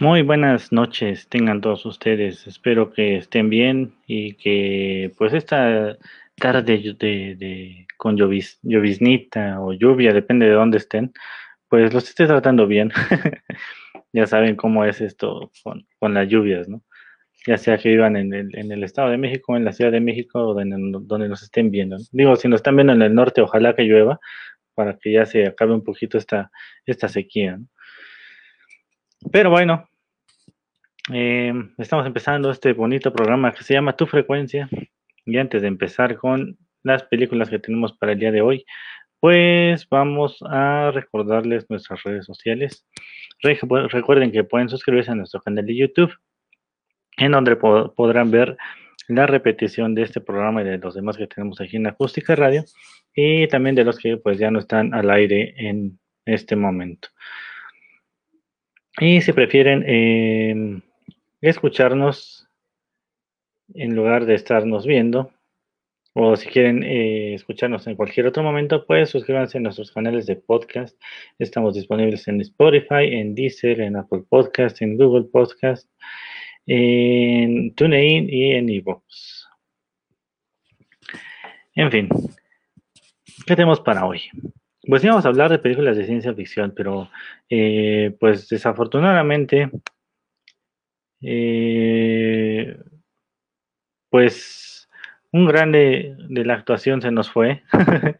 Muy buenas noches, tengan todos ustedes. Espero que estén bien y que pues esta tarde de, con lloviz, lloviznita o lluvia, depende de dónde estén, pues los esté tratando bien. ya saben cómo es esto con, con, las lluvias, ¿no? Ya sea que vivan en el, en el Estado de México, en la Ciudad de México o donde nos estén viendo. Digo, si nos están viendo en el norte, ojalá que llueva para que ya se acabe un poquito esta, esta sequía. ¿no? Pero bueno, eh, estamos empezando este bonito programa que se llama Tu Frecuencia. Y antes de empezar con las películas que tenemos para el día de hoy, pues vamos a recordarles nuestras redes sociales. Recuerden que pueden suscribirse a nuestro canal de YouTube, en donde podrán ver la repetición de este programa y de los demás que tenemos aquí en Acústica Radio, y también de los que pues ya no están al aire en este momento. Y si prefieren eh, escucharnos en lugar de estarnos viendo. O si quieren eh, escucharnos en cualquier otro momento, pues suscríbanse a nuestros canales de podcast. Estamos disponibles en Spotify, en Deezer, en Apple Podcast, en Google Podcast, en TuneIn y en eBooks. En fin, ¿qué tenemos para hoy? Pues íbamos a hablar de películas de ciencia ficción, pero eh, pues desafortunadamente eh, pues un grande de la actuación se nos fue.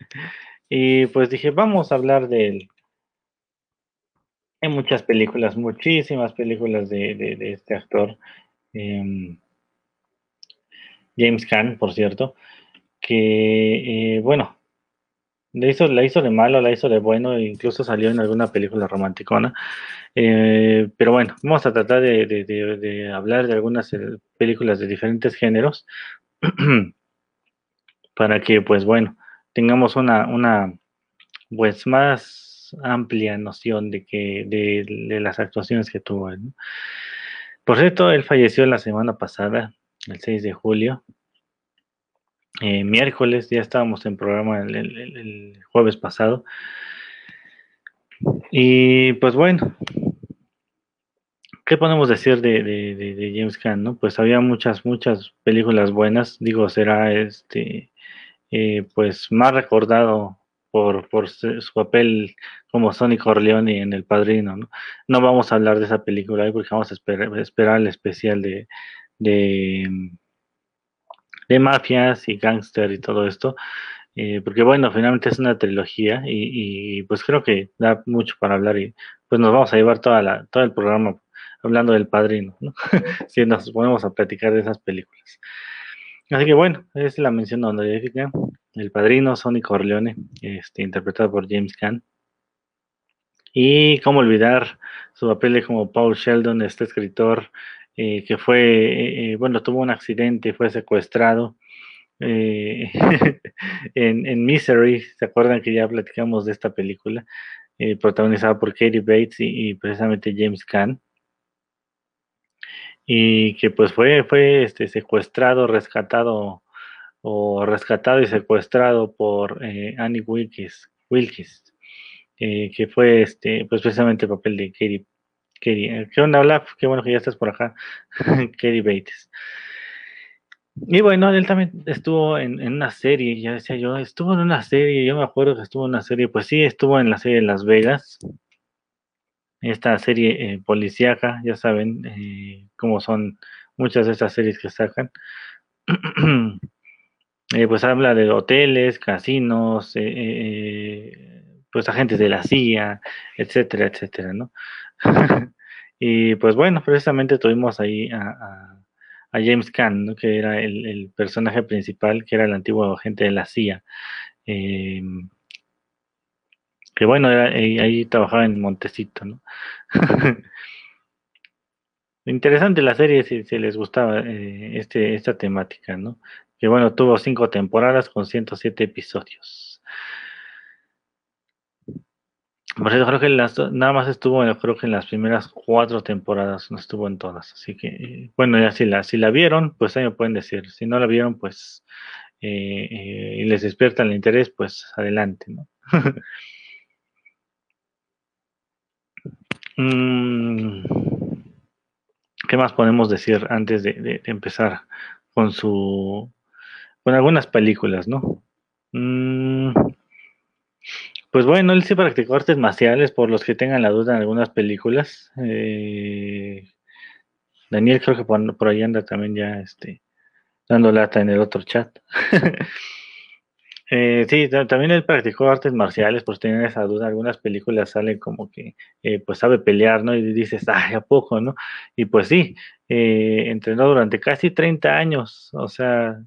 y pues dije, vamos a hablar de él. Hay muchas películas, muchísimas películas de, este actor. Em, James Caan, por cierto, que, eh, bueno, la hizo, la hizo de malo, la hizo de bueno, incluso salió en alguna película romanticona. Eh, pero bueno, vamos a tratar de, hablar de algunas eh, películas de diferentes géneros para que, pues bueno, tengamos una, una pues más amplia noción de que de, las actuaciones que tuvo. Por cierto, él falleció la semana pasada, el 6 de julio. Eh, miércoles, ya estábamos en programa el jueves pasado. Y pues bueno, ¿qué podemos decir de, James Caan? ¿no? Pues había muchas, muchas películas buenas. Digo, será este, eh, pues más recordado por, por su papel como Sonny Corleone en El Padrino. ¿no? no vamos a hablar de esa película hoy porque vamos a esperar, el especial de, de, de mafias y gángster y todo esto. Eh, porque bueno, finalmente es una trilogía y, pues creo que da mucho para hablar y pues nos vamos a llevar toda la, todo el programa hablando del padrino, ¿no? si nos ponemos a platicar de esas películas. Así que bueno, es la mención honorífica, el padrino Sonny Corleone, este, interpretado por James Caan. Y cómo olvidar su papel como Paul Sheldon, este escritor eh, que fue, eh, bueno, tuvo un accidente, fue secuestrado eh, en, Misery, ¿se acuerdan que ya platicamos de esta película? Protagonizada por Katie Bates y, precisamente James Caan. Y que pues fue, fue este, secuestrado, rescatado o rescatado y secuestrado por Annie Wilkes, Wilkes que fue este, pues precisamente el papel de Katie. Katie. ¿Qué onda, Olaf? Qué bueno que ya estás por acá. Katie Bates. Y bueno, él también estuvo en, una serie, ya decía yo, estuvo en una serie, yo me acuerdo que estuvo en una serie, pues sí, estuvo en la serie de Las Vegas, esta serie eh, policíaca, ya saben eh, cómo son muchas de estas series que sacan. Eh, pues habla de hoteles, casinos, pues agentes de la CIA, etcétera, etcétera, ¿no? y pues bueno, precisamente tuvimos ahí a James Caan, que era el, personaje principal, que era el antiguo agente de la CIA. Em, que bueno, ahí, trabajaba en Montecito, ¿no? interesante la serie si, si les gustaba eh, este, esta temática, ¿no? Que bueno, tuvo cinco temporadas con 107 episodios. Creo que las, nada más estuvo, creo que en las primeras cuatro temporadas, no estuvo en todas. Así que, bueno, ya si la, si la vieron, pues ahí me pueden decir. Si no la vieron, pues, eh, eh, y les despierta el interés, pues adelante, ¿no? Mm, ¿Qué más podemos decir antes de, empezar con su, con algunas películas, ¿no? Mm, pues bueno, él sí practicó artes marciales, por los que tengan la duda en algunas películas. Eh, Daniel creo que por, ahí anda también ya este, dando lata en el otro chat. Eh, sí, también él practicó artes marciales, por tener esa duda. Algunas películas salen como que, eh, pues sabe pelear, ¿no? Y dices, ay, ¿a poco, no? Y pues sí, entrenó durante casi 30 años, o sea,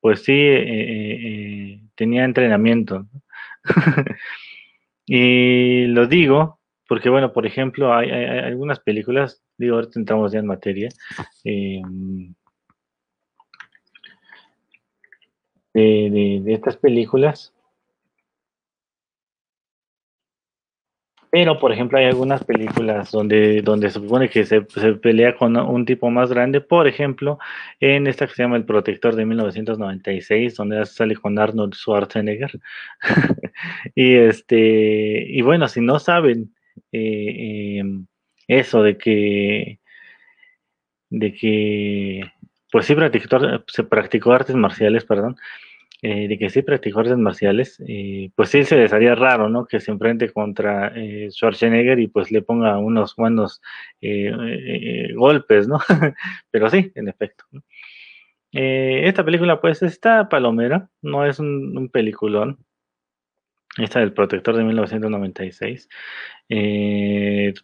pues sí, tenía entrenamiento. y lo digo porque, bueno, por ejemplo, hay, algunas películas, digo, ahorita entramos ya en materia, em, de, estas películas Pero, por ejemplo, hay algunas películas donde, donde se supone que se, pelea con un tipo más grande. Por ejemplo, en esta que se llama El Protector de 1996, donde sale con Arnold Schwarzenegger. y este, y bueno, si no saben eh, em, eso de que, de que, pues sí practicó, se practicó artes marciales, perdón eh, de que sí practicó artes marciales, eh, pues sí se les haría raro, ¿no? Que se enfrente contra eh, Schwarzenegger y pues le ponga unos buenos golpes, ¿no? Pero sí, en efecto. esta película pues está palomera, no es un, peliculón. Esta del Protector de 1996.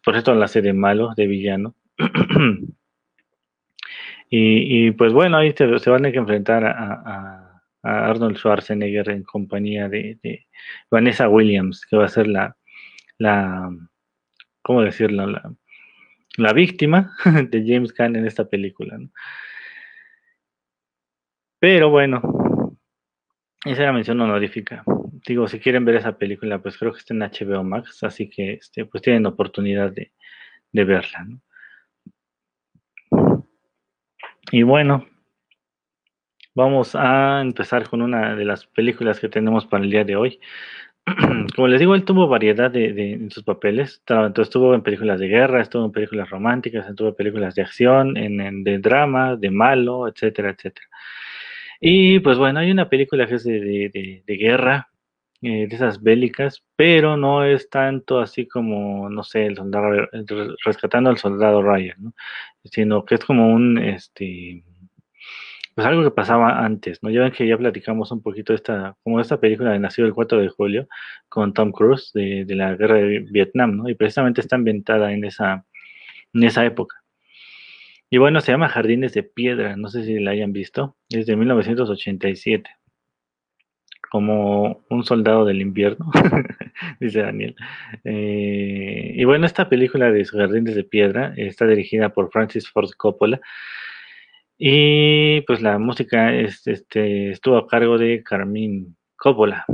por esto la serie malo, de villano. y, pues bueno, ahí se, van a enfrentar a Arnold Schwarzenegger en compañía de, Vanessa Williams, que va a ser la, la ¿cómo decirlo? La, víctima de James Gunn en esta película. Pero bueno, esa era mención honorífica. Digo, si quieren ver esa película, pues creo que está en HBO Max, así que este, pues tienen oportunidad de, de verla. Y bueno, Vamos a empezar con una de las películas que tenemos para el día de hoy. Como les digo, él tuvo variedad de, en sus papeles. Entonces, estuvo en películas de guerra, estuvo en películas románticas, estuvo en películas de acción, en, de drama, de malo, etcétera, etcétera. Y pues bueno, hay una película que es de, guerra, eh, de esas bélicas, pero no es tanto así como, no sé, el soldado, rescatando al soldado Ryan, sino que es como un, este, pues algo que pasaba antes, ¿no? Ya ven que ya platicamos un poquito esta, como esta película de Nacido el 4 de julio con Tom Cruise de, la guerra de Vietnam, ¿no? Y precisamente está ambientada en esa, en esa época. Y bueno, se llama Jardines de Piedra, no sé si la hayan visto, es de 1987, como un soldado del invierno, dice Daniel. Eh, y bueno, esta película de Jardines de Piedra está dirigida por Francis Ford Coppola y pues la música este, estuvo a cargo de Carmín Coppola,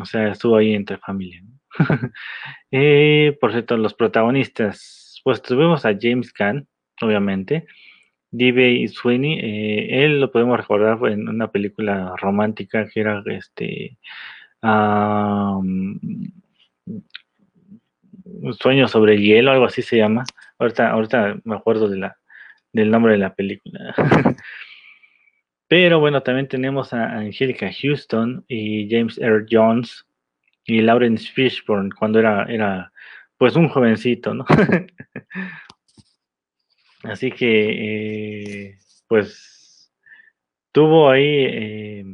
o sea, estuvo ahí entre familia. y por cierto, los protagonistas, pues tuvimos a James Caan, obviamente, D.B. Sweeney, eh, él lo podemos recordar en una película romántica que era este Un Sueño sobre el hielo, algo así se llama. Ahorita, ahorita me acuerdo de la, del nombre de la película. Pero bueno, también tenemos a Angelica Houston y James Earl Jones y Lawrence Fishburne cuando era, era pues un jovencito, ¿no? Así que, eh, pues, tuvo ahí, eh,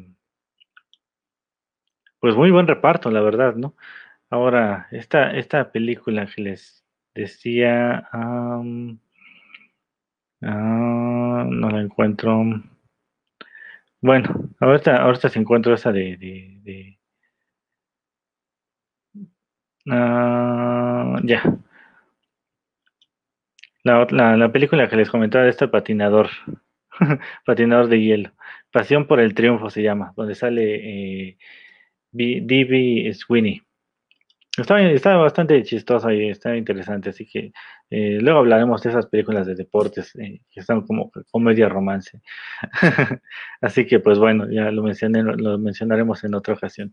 pues muy buen reparto, la verdad, ¿no? Ahora, esta, esta película que les decía, Ah, no la encuentro. Bueno, ahorita, ahorita se encuentro esa de, de, ah, ya. la, la, película que les comentaba de este patinador, patinador de hielo. Pasión por el triunfo se llama, donde sale eh, D.B. Sweeney. Está, bastante chistoso y está interesante, así que eh, luego hablaremos de esas películas de deportes eh, que están como comedia romance. así que pues bueno, ya lo, mencioné, lo mencionaremos en otra ocasión.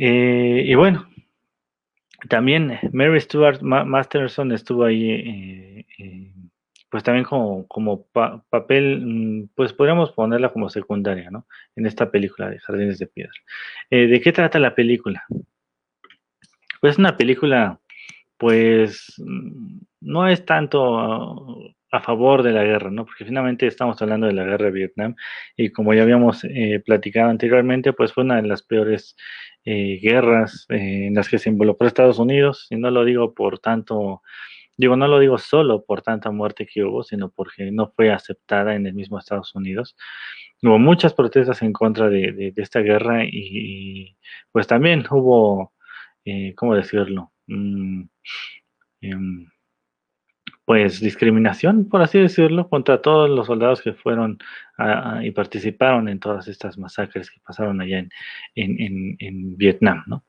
Eh, y bueno, también Mary Stuart Masterson estuvo ahí, pues también como, como papel, mm, pues podríamos ponerla como secundaria, ¿no? En esta película de Jardines de Piedra. ¿De qué trata la película? Pues es una película, pues no es tanto a favor de la guerra, ¿no? Porque finalmente estamos hablando de la guerra de Vietnam y como ya habíamos eh, platicado anteriormente, pues fue una de las peores eh, guerras eh, en las que se involucró Estados Unidos y no lo digo por tanto, digo, no lo digo solo por tanta muerte que hubo, sino porque no fue aceptada en el mismo Estados Unidos. Hubo muchas protestas en contra de, esta guerra y, pues también hubo eh, ¿cómo decirlo? Mm, em, pues discriminación, por así decirlo, contra todos los soldados que fueron y participaron en todas estas masacres que pasaron allá en, Vietnam, ¿no?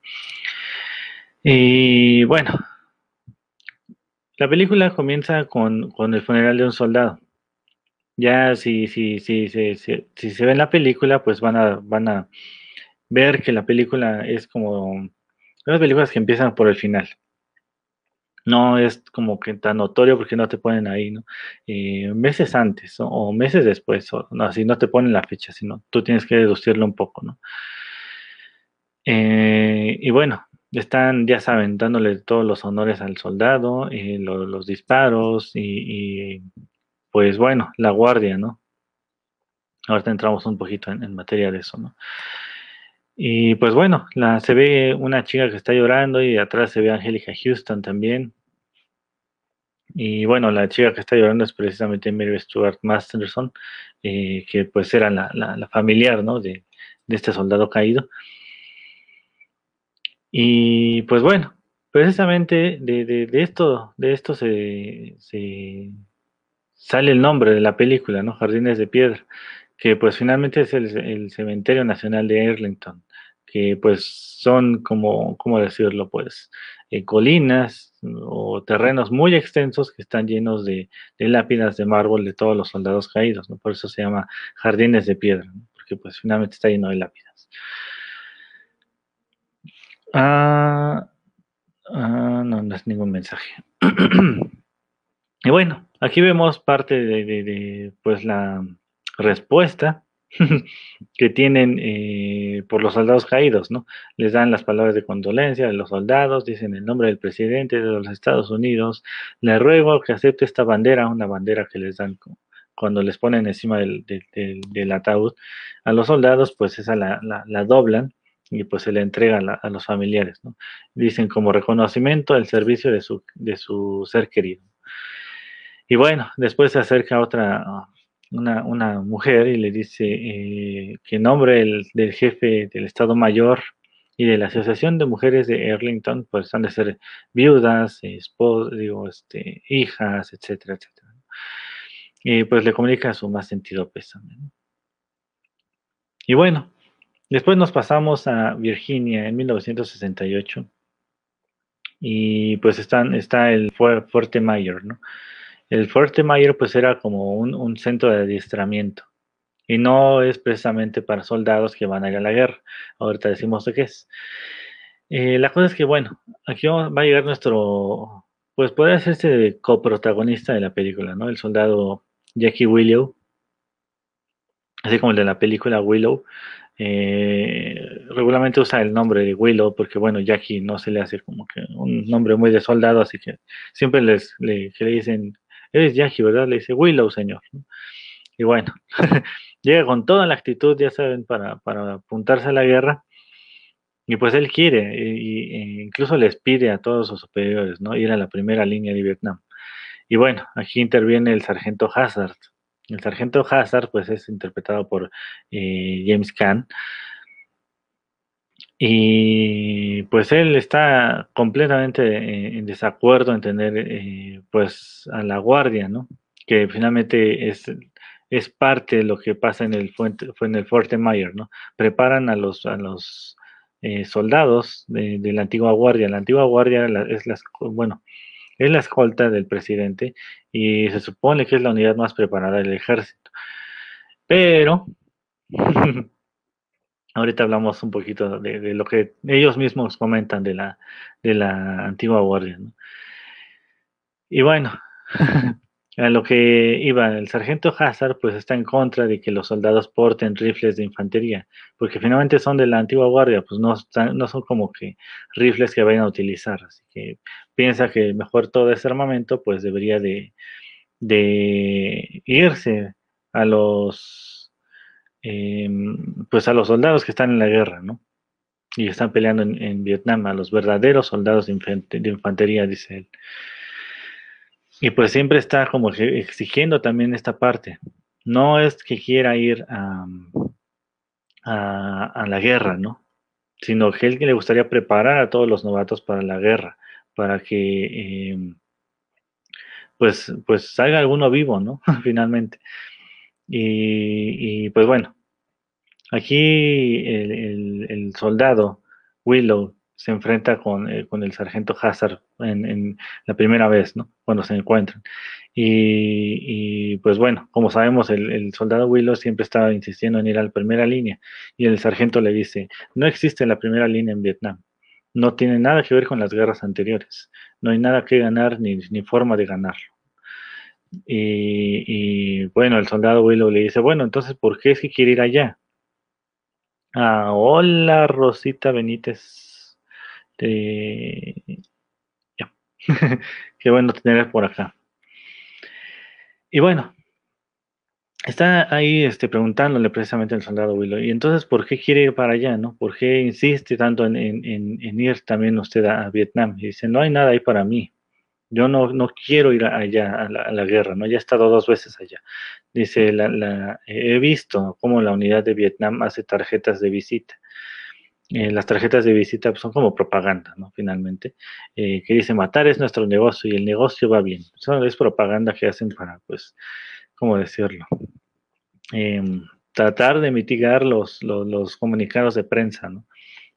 Y bueno, la película comienza con, el funeral de un soldado. Ya si, si, si, si, si se ve en la película, pues van a, van a ver que la película es como las películas que empiezan por el final. No es como que tan notorio porque no te ponen ahí, ¿no? Eh, meses antes o meses después, o, no, así no te ponen la fecha, sino tú tienes que deducirlo un poco, ¿no? Eh, y bueno, están, ya saben, dándole todos los honores al soldado, eh, los disparos y, pues bueno, la guardia, ¿no? Ahorita entramos un poquito en materia de eso, ¿no? Y pues bueno, la, se ve una chica que está llorando y atrás se ve Angélica Houston también. Y bueno, la chica que está llorando es precisamente Mary Stuart Masterson, eh, que pues era la, la, familiar ¿no? de, de, este soldado caído. Y pues bueno, precisamente de, de esto, de esto se, sale el nombre de la película, ¿no? Jardines de Piedra, que pues finalmente es el Cementerio Nacional de Arlington que pues son como, ¿cómo decirlo? Pues eh, colinas o terrenos muy extensos que están llenos de, lápidas de mármol de todos los soldados caídos, ¿no? Por eso se llama jardines de piedra, porque pues finalmente está lleno de lápidas. Ah, ah, no, no es ningún mensaje. y bueno, aquí vemos parte de pues la respuesta que tienen eh, por los soldados caídos, ¿no? Les dan las palabras de condolencia de los soldados, dicen el nombre del presidente de los Estados Unidos, le ruego que acepte esta bandera, una bandera que les dan cuando les ponen encima del, ataúd a los soldados, pues esa la, doblan y pues se le entrega a, los familiares, ¿no? Dicen como reconocimiento del servicio de su, de su ser querido. Y bueno, después se acerca otra, una, mujer y le dice eh, que nombre del, jefe del Estado Mayor y de la Asociación de Mujeres de Arlington, pues han de ser viudas, digo, este, hijas, etcétera, etcétera. Y pues le comunica su más sentido pésame. Y bueno, después nos pasamos a Virginia en 1968 y pues están, está el Fuerte Mayor, ¿no? El Fuerte Mayor pues era como un, centro de adiestramiento y no es precisamente para soldados que van a ir a la guerra. Ahorita decimos de qué es. Eh, la cosa es que, bueno, aquí va a llegar nuestro, pues puede hacerse coprotagonista de la película, ¿no? El soldado Jackie Willow, así como el de la película Willow. Eh, regularmente usa el nombre de Willow porque, bueno, Jackie no se le hace como que un nombre muy de soldado, así que siempre les le dicen eres Yankee, ¿verdad? Le dice, Willow, señor. Y bueno, llega con toda la actitud, ya saben, para, apuntarse a la guerra. Y pues él quiere, e incluso les pide a todos sus superiores, ¿no? Ir a la primera línea de Vietnam. Y bueno, aquí interviene el sargento Hazard. El sargento Hazard, pues es interpretado por eh, James Caan. Y pues él está completamente en desacuerdo en tener eh, pues a la guardia, ¿no? Que finalmente es, es parte de lo que pasa en el, fuente, en el Fuerte Mayer, ¿no? Preparan a los, a los eh, soldados de, la antigua guardia. La antigua guardia es la, bueno, es la escolta del presidente y se supone que es la unidad más preparada del ejército. Pero Ahorita hablamos un poquito de, lo que ellos mismos comentan de la, de la antigua guardia. Y bueno, a lo que iba el sargento Hazard, pues está en contra de que los soldados porten rifles de infantería, porque finalmente son de la antigua guardia, pues no, no son como que rifles que vayan a utilizar. Así que piensa que mejor todo ese armamento, pues debería de, de irse a los Em, pues a los soldados que están en la guerra, ¿no? Y están peleando en, Vietnam, a los verdaderos soldados de, infantería, dice él. Y pues siempre está como exigiendo también esta parte. No es que quiera ir a, a, la guerra, ¿no? Sino que él le gustaría preparar a todos los novatos para la guerra, para que em, pues, pues salga alguno vivo, ¿no? Finalmente. Y, pues bueno, aquí el, soldado Willow se enfrenta con, eh, el sargento Hazard en, la primera vez, ¿no? Cuando se encuentran. Y, pues bueno, como sabemos, el, soldado Willow siempre estaba insistiendo en ir a la primera línea y el sargento le dice, no existe la primera línea en Vietnam, no tiene nada que ver con las guerras anteriores, no hay nada que ganar ni, forma de ganarlo. Y, bueno, el soldado Willow le dice, bueno, entonces, ¿por qué es que quiere ir allá? Ah, hola, Rosita Benítez. Qué bueno tenerla por acá. Y bueno, está ahí este, preguntándole precisamente al soldado Willow, y entonces, ¿por qué quiere ir para allá? ¿no? ¿Por qué insiste tanto en, en ir también usted a Vietnam? Y dice, no hay nada ahí para mí. Yo no, no quiero ir allá a la, guerra, ¿no? Ya he estado dos veces allá. Dice, la, he visto cómo la unidad de Vietnam hace tarjetas de visita. Eh, las tarjetas de visita son como propaganda, ¿no? Finalmente, eh, que dice, matar es nuestro negocio y el negocio va bien. Eso es propaganda que hacen para, pues, ¿cómo decirlo? Em, tratar de mitigar los, los, los, comunicados de prensa, ¿no?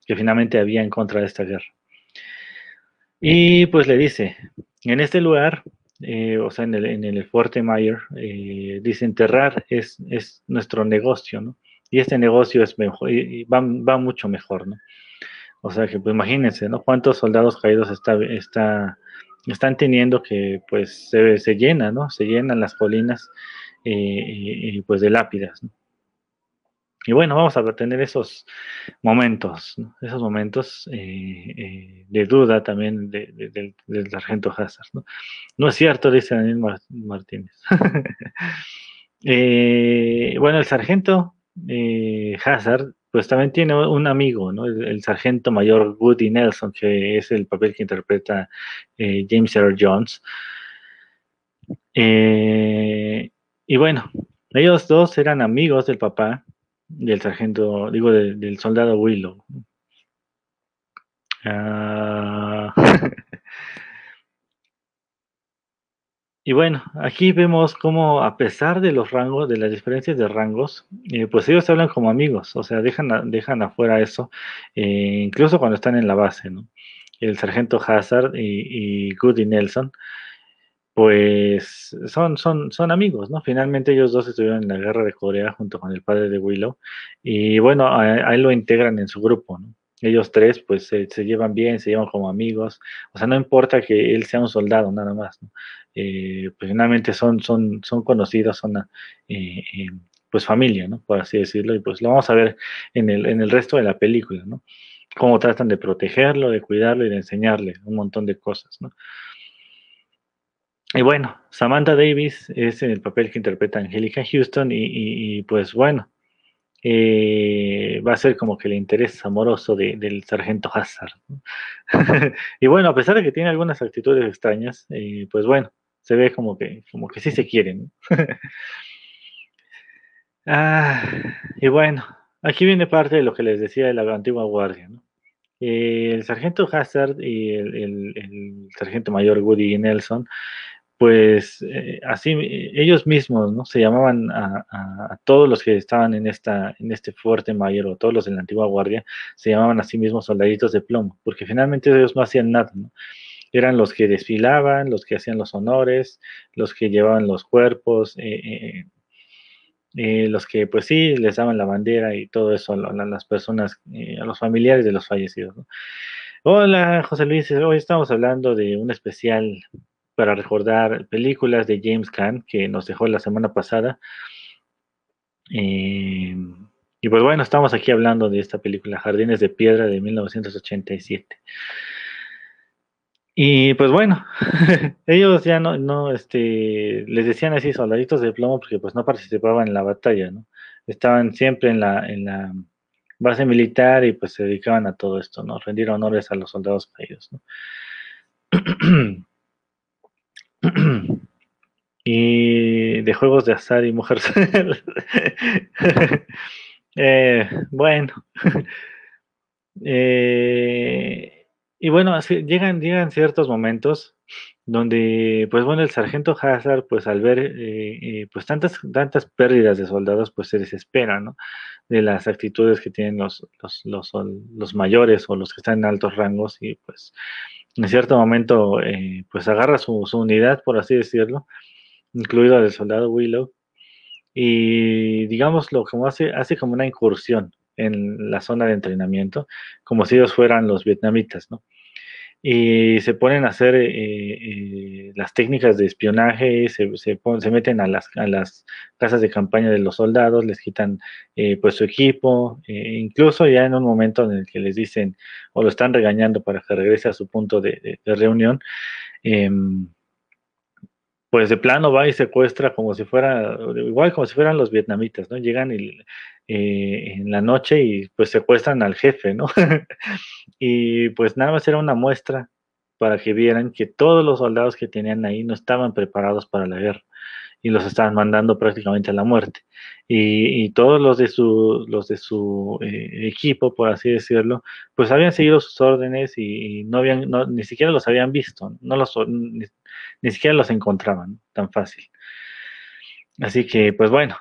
Que finalmente había en contra de esta guerra. Y pues le dice, en este lugar, eh, o sea, en el, en el Fuerte Mayer, eh, enterrar es, es nuestro negocio, ¿no? Y este negocio es mejor, y va, va, mucho mejor, ¿no? O sea que, pues imagínense, ¿no? Cuántos soldados caídos está, está, están teniendo que, pues, se, se llena, ¿no? Se llenan las colinas, eh, pues, de lápidas, ¿no? Y bueno, vamos a tener esos momentos, esos momentos eh, eh, de duda también del sargento Hazard. ¿no? es cierto, dice Daniel Martínez. Eh, bueno, el sargento Hazard, pues también tiene un amigo, ¿no? El, sargento mayor Woody Nelson, que es el papel que interpreta James Earl Jones. y bueno, ellos dos eran amigos del papá del sargento, digo, del soldado Willow. Ah. y bueno, aquí vemos cómo a pesar de los rangos, de las diferencias de rangos, eh, pues ellos hablan como amigos, o sea, dejan, dejan afuera eso, eh, incluso cuando están en la base, ¿no? El sargento Hazard y, y Goody Nelson pues son, son, son amigos, ¿no? Finalmente ellos dos estuvieron en la guerra de Corea junto con el padre de Willow y bueno, a, él lo integran en su grupo, ¿no? Ellos tres pues se, llevan bien, se llevan como amigos, o sea, no importa que él sea un soldado nada más, ¿no? Eh, pues finalmente son, son, son conocidos, son eh, eh, pues familia, ¿no? Por así decirlo, y pues lo vamos a ver en el, en el resto de la película, ¿no? Cómo tratan de protegerlo, de cuidarlo y de enseñarle un montón de cosas, ¿no? Y bueno, Samantha Davis es el papel que interpreta Angelica Houston y, pues bueno, eh, va a ser como que el interés amoroso del sargento Hazard. y bueno, a pesar de que tiene algunas actitudes extrañas, eh, pues bueno, se ve como que, como que sí se quieren. ah, y bueno, aquí viene parte de lo que les decía de la antigua guardia. eh, el sargento Hazard y el, sargento mayor Woody Nelson, pues eh, así ellos mismos, ¿no? Se llamaban a, todos los que estaban en esta, en este fuerte mayor o todos los de la antigua guardia, se llamaban a sí mismos soldaditos de plomo, porque finalmente ellos no hacían nada, ¿no? Eran los que desfilaban, los que hacían los honores, los que llevaban los cuerpos, eh, eh, los que pues sí les daban la bandera y todo eso a, las personas, eh, a los familiares de los fallecidos. Hola José Luis, hoy estamos hablando de un especial para recordar películas de James Caan que nos dejó la semana pasada. Eh, y pues bueno, estamos aquí hablando de esta película Jardines de Piedra de 1987. Y pues bueno, ellos ya no, no, este, les decían así soldaditos de plomo porque pues no participaban en la batalla, ¿no? Estaban siempre en la, en la base militar y pues se dedicaban a todo esto, ¿no? Rendir honores a los soldados caídos, ¿no? y de juegos de azar y mujeres. eh, bueno. eh, y bueno, llegan, llegan ciertos momentos donde, pues bueno, el sargento Hazard, pues al ver eh, pues tantas, tantas pérdidas de soldados, pues se desespera, ¿no? De las actitudes que tienen los, los, los, los mayores o los que están en altos rangos y pues en cierto momento, eh, pues agarra su, unidad, por así decirlo, incluido el soldado Willow, y digámoslo, como hace, hace como una incursión en la zona de entrenamiento, como si ellos fueran los vietnamitas, ¿no? Y se ponen a hacer eh, eh, las técnicas de espionaje, se, se, meten a las, a las, casas de campaña de los soldados, les quitan eh, pues su equipo, incluso ya en un momento en el que les dicen o lo están regañando para que regrese a su punto de, de, de reunión, em, pues de plano va y secuestra como si fuera, igual como si fueran los vietnamitas, ¿no? Llegan y, eh, en la noche y pues secuestran al jefe, ¿no? y pues nada más era una muestra para que vieran que todos los soldados que tenían ahí no estaban preparados para la guerra y los estaban mandando prácticamente a la muerte. Y, todos los de su, los de su eh, equipo, por así decirlo, pues habían seguido sus órdenes y, no habían, ni siquiera los habían visto, no los, ni, siquiera los encontraban tan fácil. Así que, pues bueno,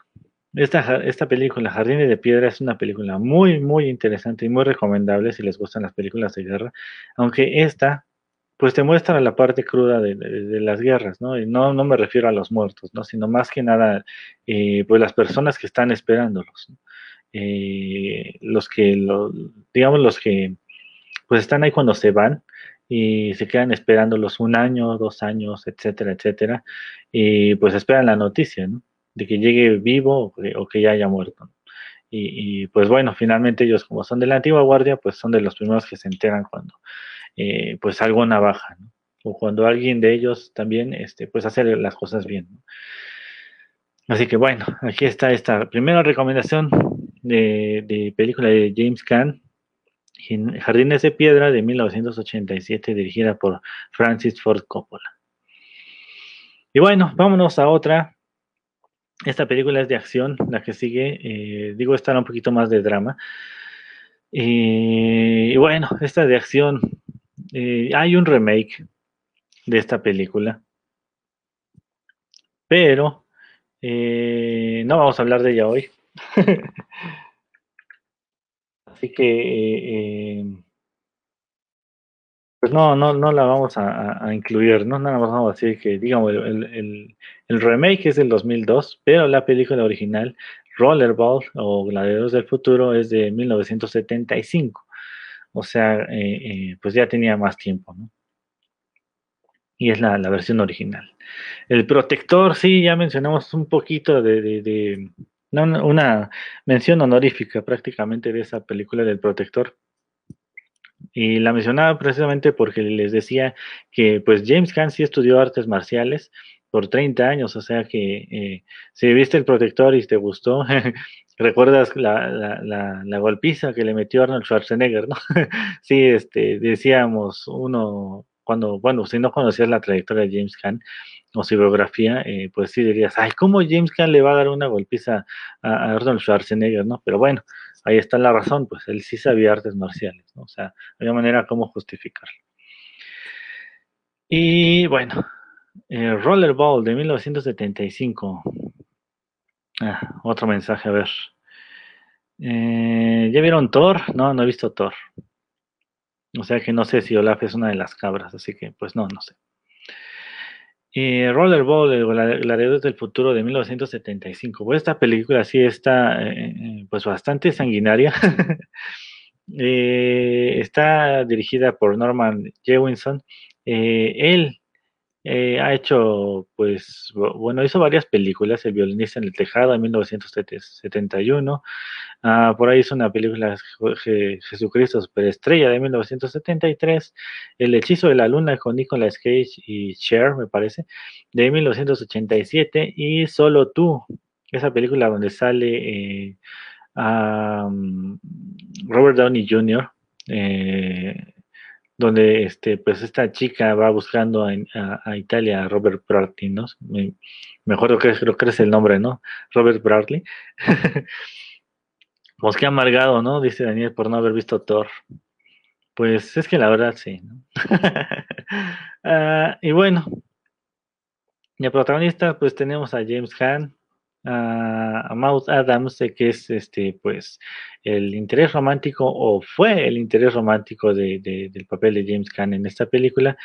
esta, esta película, Jardines de Piedra, es una película muy, muy interesante y muy recomendable si les gustan las películas de guerra, aunque esta pues te muestra la parte cruda de, las guerras, ¿no? Y no, no me refiero a los muertos, ¿no? Sino más que nada, eh, pues las personas que están esperándolos, eh, los que, digamos, los que, pues están ahí cuando se van y se quedan esperándolos un año, dos años, etcétera, etcétera, y pues esperan la noticia, ¿no? De que llegue vivo o que, ya haya muerto. Y, pues bueno, finalmente ellos como son de la antigua guardia, pues son de los primeros que se enteran cuando eh, pues algo navaja, ¿no? O cuando alguien de ellos también, este, pues hace las cosas bien. Así que bueno, aquí está esta primera recomendación de, película de James Caan, Jardines de Piedra de 1987, dirigida por Francis Ford Coppola. Y bueno, vámonos a otra. Esta película es de acción, la que sigue, eh, digo, esta un poquito más de drama. y bueno, esta de acción eh, hay un remake de esta película, pero eh, no vamos a hablar de ella hoy. Así que, eh, pues no, no, no la vamos a, incluir, ¿no? Nada más vamos a decir que, digamos, el, remake es del 2002, pero la película original, Rollerball o Gladiadores del Futuro, es de 1975. O sea, eh, eh, pues ya tenía más tiempo, ¿no? Y es la, versión original. El protector, sí, ya mencionamos un poquito de, una, mención honorífica prácticamente de esa película del protector. Y la mencionaba precisamente porque les decía que pues James Caan sí estudió artes marciales por 30 años, o sea que eh, si viste el protector y te gustó, ¿Recuerdas la, la, la, golpiza que le metió Arnold Schwarzenegger, no? sí, este, decíamos uno, cuando, bueno, si no conocías la trayectoria de James Caan o su biografía, eh, pues sí dirías, ay, ¿cómo James Caan le va a dar una golpiza a, Arnold Schwarzenegger, no? Pero bueno, ahí está la razón, pues él sí sabía artes marciales, ¿no? O sea, había manera como justificarlo. Y bueno, eh, Rollerball de 1975. Ah, otro mensaje, a ver. Eh, ¿Ya vieron Thor? No, no he visto Thor. O sea que no sé si Olaf es una de las cabras, así que pues no, no sé. Rollerball, el gladiador del futuro de 1975. Pues esta película sí está eh, pues bastante sanguinaria. está dirigida por Norman Jewinson. él eh, ha hecho, pues, bueno, hizo varias películas, El violinista en el tejado en 1971, ah, por ahí hizo una película Jesucristo Superestrella de 1973, El hechizo de la luna con Nicolas Cage y Cher, me parece, de 1987, y Solo tú, esa película donde sale eh, Robert Downey Jr., eh, donde este, pues esta chica va buscando a, Italia a Robert Bradley, ¿no? Me, mejor que, creo que es el nombre, ¿no? Robert Bradley. pues qué amargado, ¿no? Dice Daniel por no haber visto Thor. Pues es que la verdad sí, ¿no? Ah, y bueno, y protagonista pues tenemos a James Caan, a, Maud Adams, que es este, pues, el interés romántico o fue el interés romántico de, del papel de James Caan en esta película.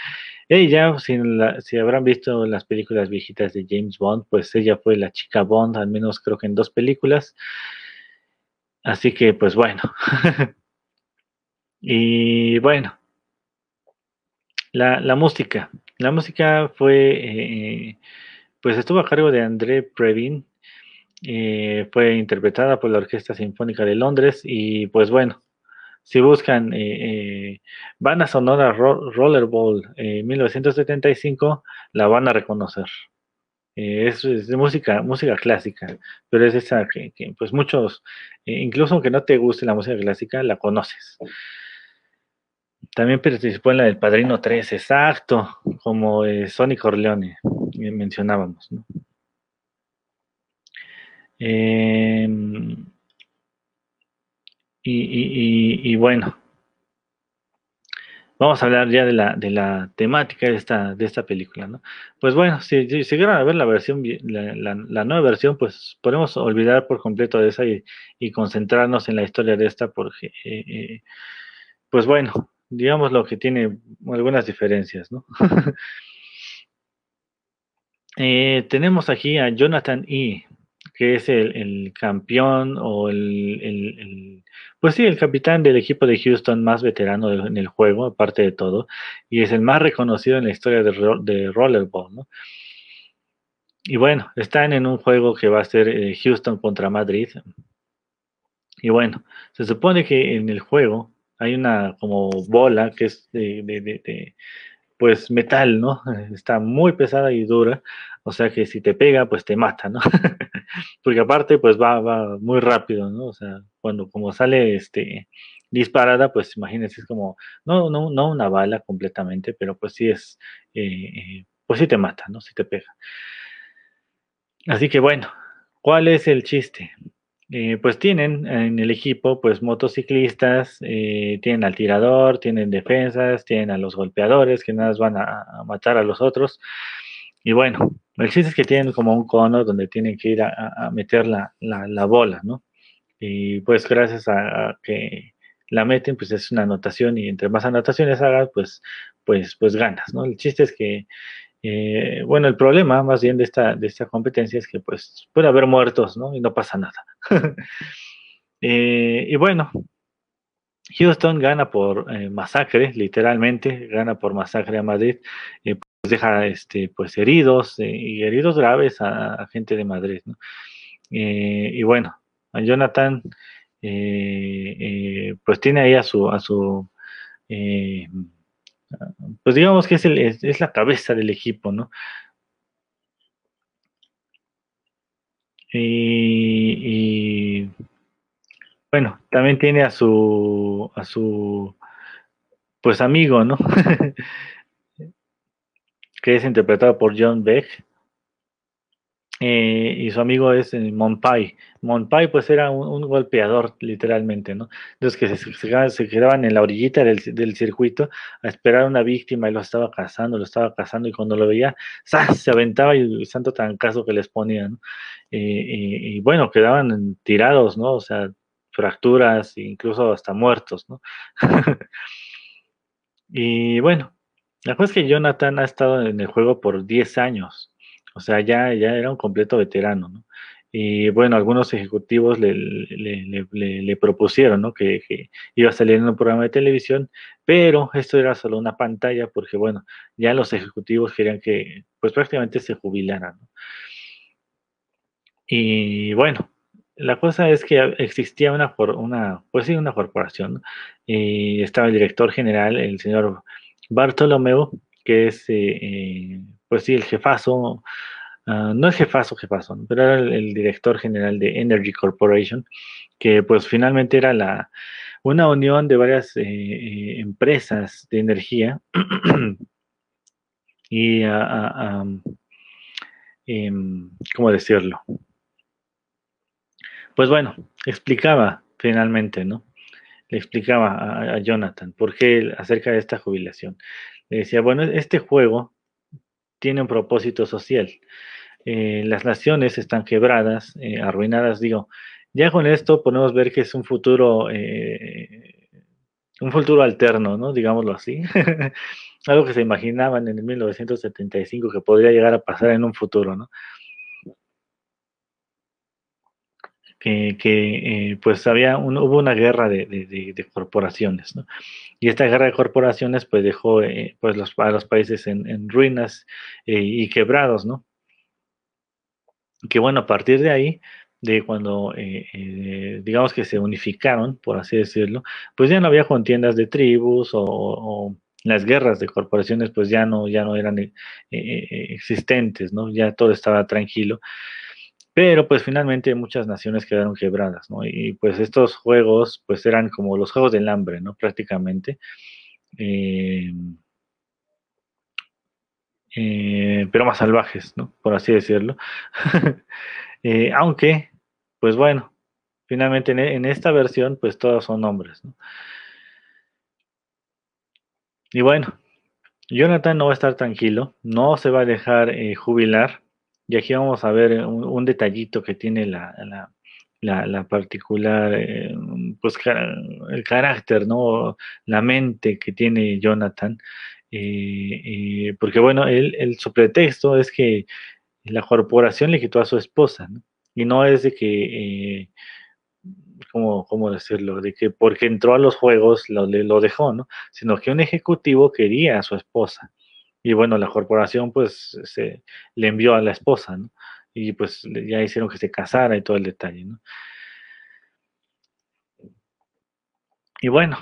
Ella, si, si habrán visto las películas viejitas de James Bond, pues ella fue la chica Bond, al menos creo que en dos películas. Así que, pues bueno. y bueno, la, la, música. La música fue, eh, pues estuvo a cargo de André Previn, eh, fue interpretada por la Orquesta Sinfónica de Londres y pues bueno, si buscan eh, eh banda sonora Rollerball 1975, la van a reconocer. Eh, es, música, música clásica, pero es esa que, pues muchos, incluso aunque no te guste la música clásica, la conoces. También participó en la del Padrino 3, exacto, como Sonny Corleone, mencionábamos, ¿no? Em, y, bueno, vamos a hablar ya de la, de la temática de esta, de esta película, ¿no? Pues bueno, si, si, a ver la versión, la, nueva versión, pues podemos olvidar por completo de esa y, concentrarnos en la historia de esta, porque, eh, eh, pues bueno, digamos lo que tiene algunas diferencias, ¿no? Eh, tenemos aquí a Jonathan E que es el, campeón o el, pues sí, el capitán del equipo de Houston más veterano en el juego, aparte de todo, y es el más reconocido en la historia de, Rollerball, ¿no? Y bueno, están en un juego que va a ser eh, Houston contra Madrid. Y bueno, se supone que en el juego hay una como bola que es de pues metal, ¿no? Está muy pesada y dura, o sea que si te pega, pues te mata, ¿no? Porque aparte, pues va, va muy rápido, ¿no? O sea, cuando como sale este disparada, pues imagínense, es como, no, no, no una bala completamente, pero pues sí es, eh, eh, pues sí te mata, ¿no? Si te pega. Así que bueno, ¿cuál es el chiste? Eh, pues tienen en el equipo pues motociclistas, tienen al tirador, tienen defensas, tienen a los golpeadores que nada más van a, matar a los otros. Y bueno, el chiste es que tienen como un cono donde tienen que ir a, meter la, bola, ¿no? Y pues gracias a, que la meten, pues es una anotación y entre más anotaciones hagas, pues, pues, pues ganas, ¿no? El chiste es que eh, bueno, el problema más bien de esta, de esta competencia es que pues puede haber muertos, ¿no? Y no pasa nada. Eh, y bueno, Houston gana por eh, masacre, literalmente, gana por masacre a Madrid, deja este, pues heridos y heridos graves a, gente de Madrid, ¿no? y bueno, a Jonathan, pues tiene ahí a su, a su pues digamos que es, el, es, la cabeza del equipo, ¿no? Y, bueno, también tiene a su a su pues amigo, ¿no? que es interpretado por John Beck. eh, y su amigo es eh, Monpai. Monpai pues era un, golpeador literalmente, ¿no? Entonces que se, quedaban en la orillita del, circuito a esperar a una víctima y lo estaba cazando, lo estaba cazando y cuando lo veía, se aventaba y santo caso que les ponían, eh, y, bueno, quedaban tirados, ¿no? O sea, fracturas, incluso hasta muertos, ¿no? y bueno, la cosa es que Jonathan ha estado en el juego por 10 años. O sea, ya, ya era un completo veterano, ¿no? Y bueno, algunos ejecutivos le, le, propusieron, ¿no? Que, iba a salir en un programa de televisión, pero esto era solo una pantalla porque, bueno, ya los ejecutivos querían que, pues prácticamente se jubilaran, ¿no? Y bueno, la cosa es que existía una, una pues sí, una corporación, y estaba el director general, el señor Bartolomeo, que es eh, eh, pues sí, el jefazo, ah, no es jefazo, jefazo, pero era el, director general de Energy Corporation, que pues finalmente era la, una unión de varias eh, empresas de energía y, ah, ah, em, ¿cómo decirlo? Pues bueno, explicaba finalmente, ¿no? Le explicaba a, Jonathan por qué acerca de esta jubilación. Le decía, bueno, este juego tiene un propósito social. Eh, las naciones están quebradas, eh, arruinadas, digo. Ya con esto podemos ver que es un futuro, eh, un futuro alterno, ¿no? Digámoslo así. Algo que se imaginaban en el 1975 que podría llegar a pasar en un futuro, ¿no? Que, pues había hubo una guerra de, corporaciones, ¿no? Y esta guerra de corporaciones pues dejó eh, pues los, a los países en, ruinas eh, y quebrados, ¿no? Que bueno, a partir de ahí, de cuando eh, digamos que se unificaron, por así decirlo, pues ya no había contiendas de tribus o, las guerras de corporaciones pues ya no, ya no eran existentes, ¿no? Ya todo estaba tranquilo. Pero pues finalmente muchas naciones quedaron quebradas, ¿no? Y pues estos juegos pues eran como los juegos del hambre, ¿no? Prácticamente. Eh, eh, pero más salvajes, ¿no? Por así decirlo. Eh, aunque, pues bueno, finalmente en, esta versión pues todos son hombres, ¿no? Y bueno, Jonathan no va a estar tranquilo, no se va a dejar jubilar y aquí vamos a ver un, detallito que tiene la, la, particular, eh, pues el carácter, ¿no? La mente que tiene Jonathan. Eh, eh, porque bueno, él, el, su pretexto es que la corporación le quitó a su esposa. Y no es de que, ¿cómo, ¿cómo, decirlo? De que porque entró a los juegos lo, lo dejó, ¿no? Sino que un ejecutivo quería a su esposa. Y bueno, la corporación pues se le envió a la esposa, ¿no? Y pues ya hicieron que se casara y todo el detalle, ¿no? Y bueno,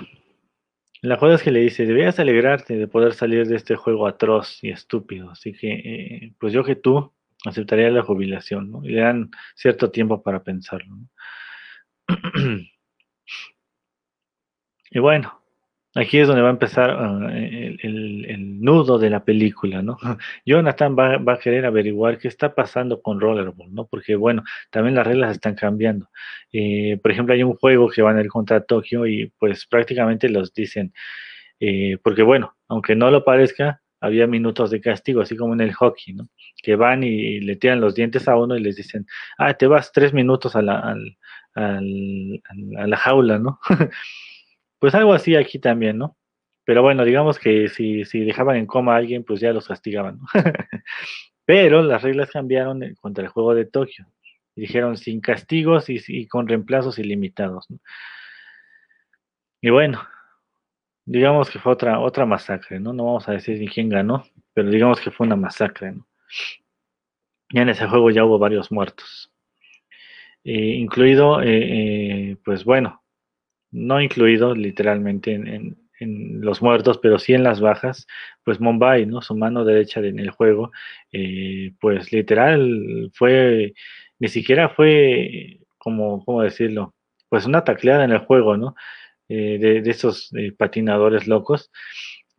la cosa es que le dice, deberías alegrarte de poder salir de este juego atroz y estúpido. Así que, eh, pues yo que tú aceptaría la jubilación, ¿no? Y le dan cierto tiempo para pensarlo, ¿no? y bueno, Aquí es donde va a empezar ah, el, nudo de la película, ¿no? Jonathan va, a querer averiguar qué está pasando con Rollerball, ¿no? Porque, bueno, también las reglas están cambiando. Eh, por ejemplo, hay un juego que van a ir contra Tokio y pues prácticamente los dicen, eh, porque bueno, aunque no lo parezca, había minutos de castigo, así como en el hockey, ¿no? Que van y le tiran los dientes a uno y les dicen, ah, te vas tres minutos a la, a la jaula, ¿no? Pues algo así aquí también, ¿no? Pero bueno, digamos que si, si dejaban en coma a alguien, pues ya los castigaban, ¿no? Pero las reglas cambiaron contra el juego de Tokio. dijeron sin castigos y, con reemplazos ilimitados. ¿no? Y bueno, digamos que fue otra, otra masacre, ¿no? No vamos a decir ni quién ganó, pero digamos que fue una masacre, ¿no? Ya en ese juego ya hubo varios muertos. Eh, incluido, eh, eh, pues bueno, no incluido literalmente en, los muertos, pero sí en las bajas, pues Mumbai, ¿no? Su mano derecha en el juego, eh, pues literal fue, ni siquiera fue, como, ¿cómo decirlo? Pues una tacleada en el juego, ¿no? Eh, de, esos eh, patinadores locos,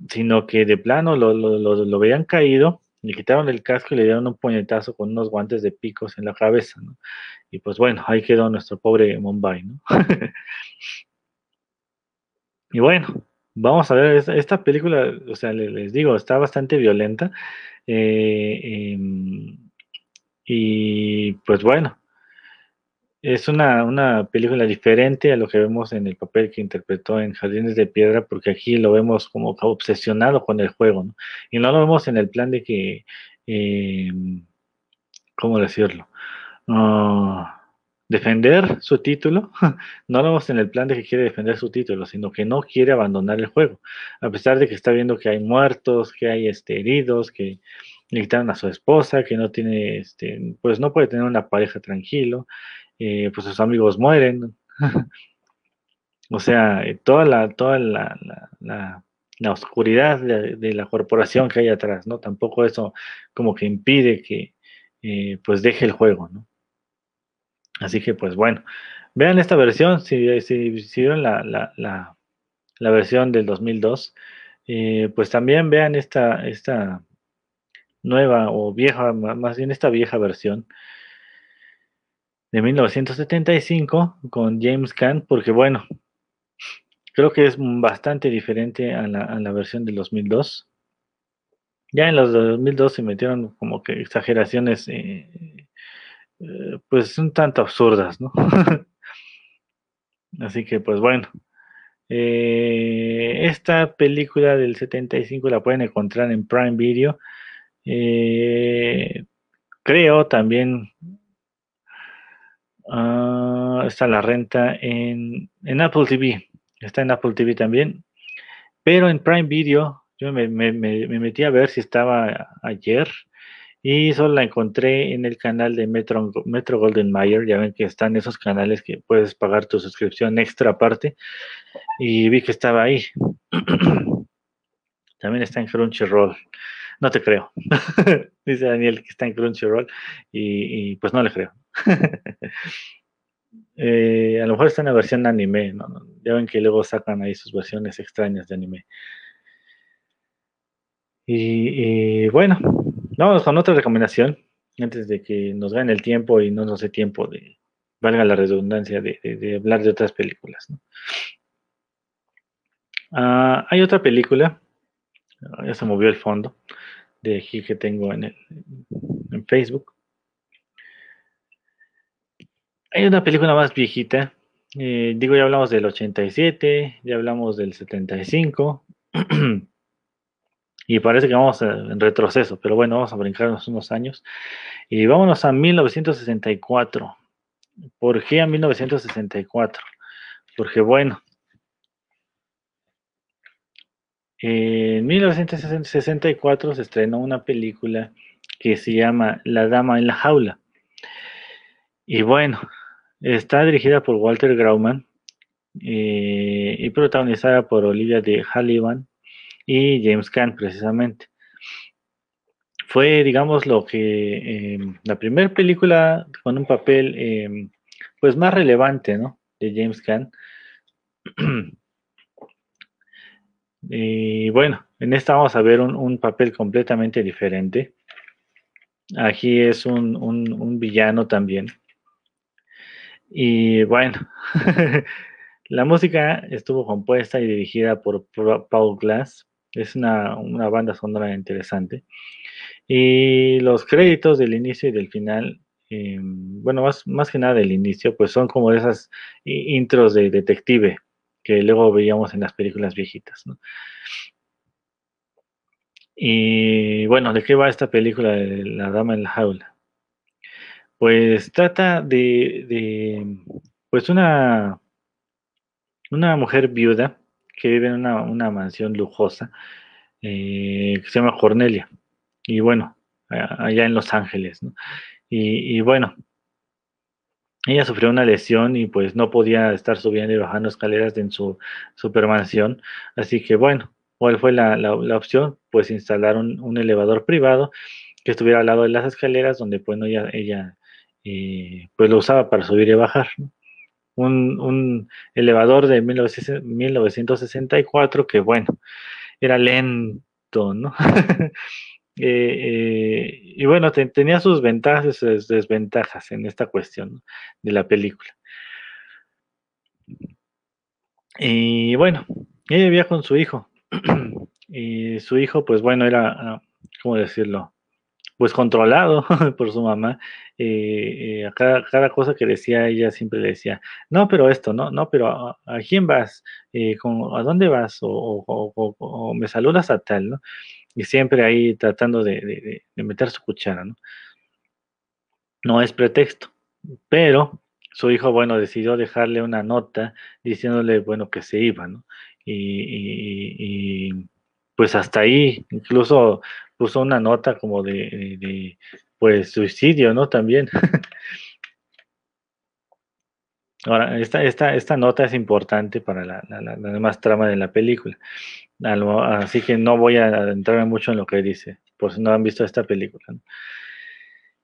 sino que de plano lo, lo, lo, veían caído le quitaron el casco y le dieron un puñetazo con unos guantes de picos en la cabeza, ¿no? Y pues bueno, ahí quedó nuestro pobre Mumbai, ¿no? y bueno, vamos a ver, esta, película, o sea, les, digo, está bastante violenta. Eh, em, y pues bueno, es una, una, película diferente a lo que vemos en el papel que interpretó en Jardines de Piedra, porque aquí lo vemos como obsesionado con el juego, ¿no? Y no lo vemos en el plan de que, eh, ¿cómo decirlo? Ah, defender su título, no vemos en el plan de que quiere defender su título, sino que no quiere abandonar el juego, a pesar de que está viendo que hay muertos, que hay este, heridos, que le quitaron a su esposa, que no tiene, este, pues no puede tener una pareja tranquilo, eh, pues sus amigos mueren. o sea, eh, toda la, toda la, la, la, oscuridad de, la corporación que hay atrás, ¿no? Tampoco eso como que impide que eh, pues deje el juego, ¿no? Así que pues bueno, vean esta versión, si, vieron la, la, la, la, versión del 2002, pues también vean esta, esta nueva o vieja, más bien esta vieja versión de 1975 con James Caan, porque bueno, creo que es bastante diferente a la, versión del 2002. Ya en los 2002 se metieron como que exageraciones, eh, eh, pues un tanto absurdas, ¿no? Así que pues bueno, eh, esta película del 75 la pueden encontrar en Prime Video. creo también Ah, está la renta en, Apple TV. Está en Apple TV también. Pero en Prime Video, yo me, metí a ver si estaba ayer y solo la encontré en el canal de Metro, Metro Golden Mayer. Ya ven que están esos canales que puedes pagar tu suscripción extra aparte. Y vi que estaba ahí. También está en Crunchyroll. No te creo. Dice Daniel que está en Crunchyroll y, pues no le creo. Eh, a lo mejor está en la versión anime. Ya ven que luego sacan ahí sus versiones extrañas de anime. Y, bueno, vamos con otra recomendación, antes de que nos gane el tiempo y no nos dé tiempo de, valga la redundancia, de, hablar de otras películas. Ah, hay otra película, ya se movió el fondo, de aquí que tengo en, en Facebook. Hay una película más viejita. Eh, digo, ya hablamos del 87, ya hablamos del 75. y parece que vamos en retroceso, pero bueno, vamos a brincarnos unos años. Y vámonos a 1964. ¿Por qué a 1964? Porque bueno, en 1964 se estrenó una película que se llama La Dama en la Jaula. Y bueno, Está dirigida por Walter Grauman eh, y protagonizada por Olivia de Hallivan y James Caan precisamente. Fue, digamos, lo que em, la primera película con un papel em, pues más relevante, ¿no? De James Caan. y bueno, en esta vamos a ver un, papel completamente diferente. Aquí es un villano también. Y bueno, la música estuvo compuesta y dirigida por, Paul Glass. Es una, banda sonora interesante. Y los créditos del inicio y del final, eh, bueno, más, más que nada del inicio, pues son como esas intros de detective que luego veíamos en las películas viejitas. Y bueno, ¿de qué va esta película de La Dama en la Jaula? Pues trata de, pues una, una mujer viuda que vive en una, mansión lujosa eh, que se llama Cornelia. Y bueno, allá en Los Ángeles, ¿no? Y, bueno, ella sufrió una lesión y pues no podía estar subiendo y bajando escaleras en su supermansión. Así que bueno, ¿cuál fue la, opción? Pues instalar un, elevador privado que estuviera al lado de las escaleras donde pues ella, ella pues lo usaba para subir y bajar. Un, elevador de 1964 que bueno, era lento, ¿no? y bueno, tenía sus ventajas y sus desventajas en esta cuestión de la película. Y bueno, ella vivía con su hijo. y su hijo, pues bueno, era, ah, ¿cómo decirlo? Pues controlado por su mamá. Eh, a cada, cosa que decía ella siempre le decía, no, pero esto, no, no, pero ¿a, quién vas? Eh, ¿A dónde vas? O, me saludas a tal, ¿no? Y siempre ahí tratando de, de meter su cuchara, ¿no? No es pretexto, pero su hijo, bueno, decidió dejarle una nota diciéndole, bueno, que se iba, ¿no? Y, pues hasta ahí, incluso puso una nota como de, pues, suicidio, ¿no? También. Ahora, esta, esta, esta nota es importante para la, demás trama de la película. Así que no voy a adentrarme mucho en lo que dice, por si no han visto esta película.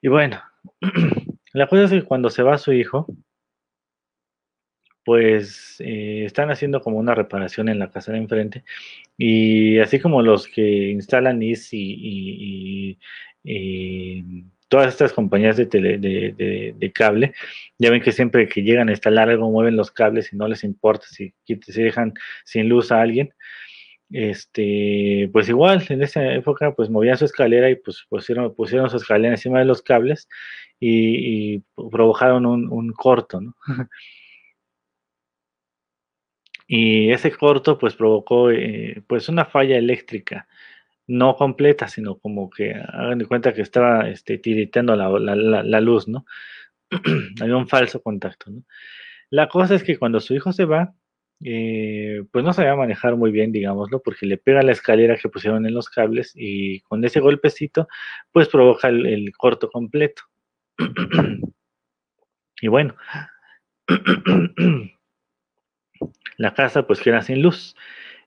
Y bueno, La cosa es que cuando se va su hijo, pues eh, están haciendo como una reparación en la casa de enfrente y así como los que instalan IS y, todas estas compañías de, de, cable, ya ven que siempre que llegan a instalar algo mueven los cables y no les importa si, si dejan sin luz a alguien. Este, pues igual, en esa época, pues movían su escalera y pues pusieron, pusieron su escalera encima de los cables y, provocaron un, corto, ¿no? y ese corto pues provocó eh, pues una falla eléctrica no completa sino como que hagan de cuenta que estaba este, tiritando la, luz no había un falso contacto no la cosa es que cuando su hijo se va eh, pues no sabía manejar muy bien digámoslo porque le pega la escalera que pusieron en los cables y con ese golpecito pues provoca el corto completo. Y bueno, la casa pues queda sin luz.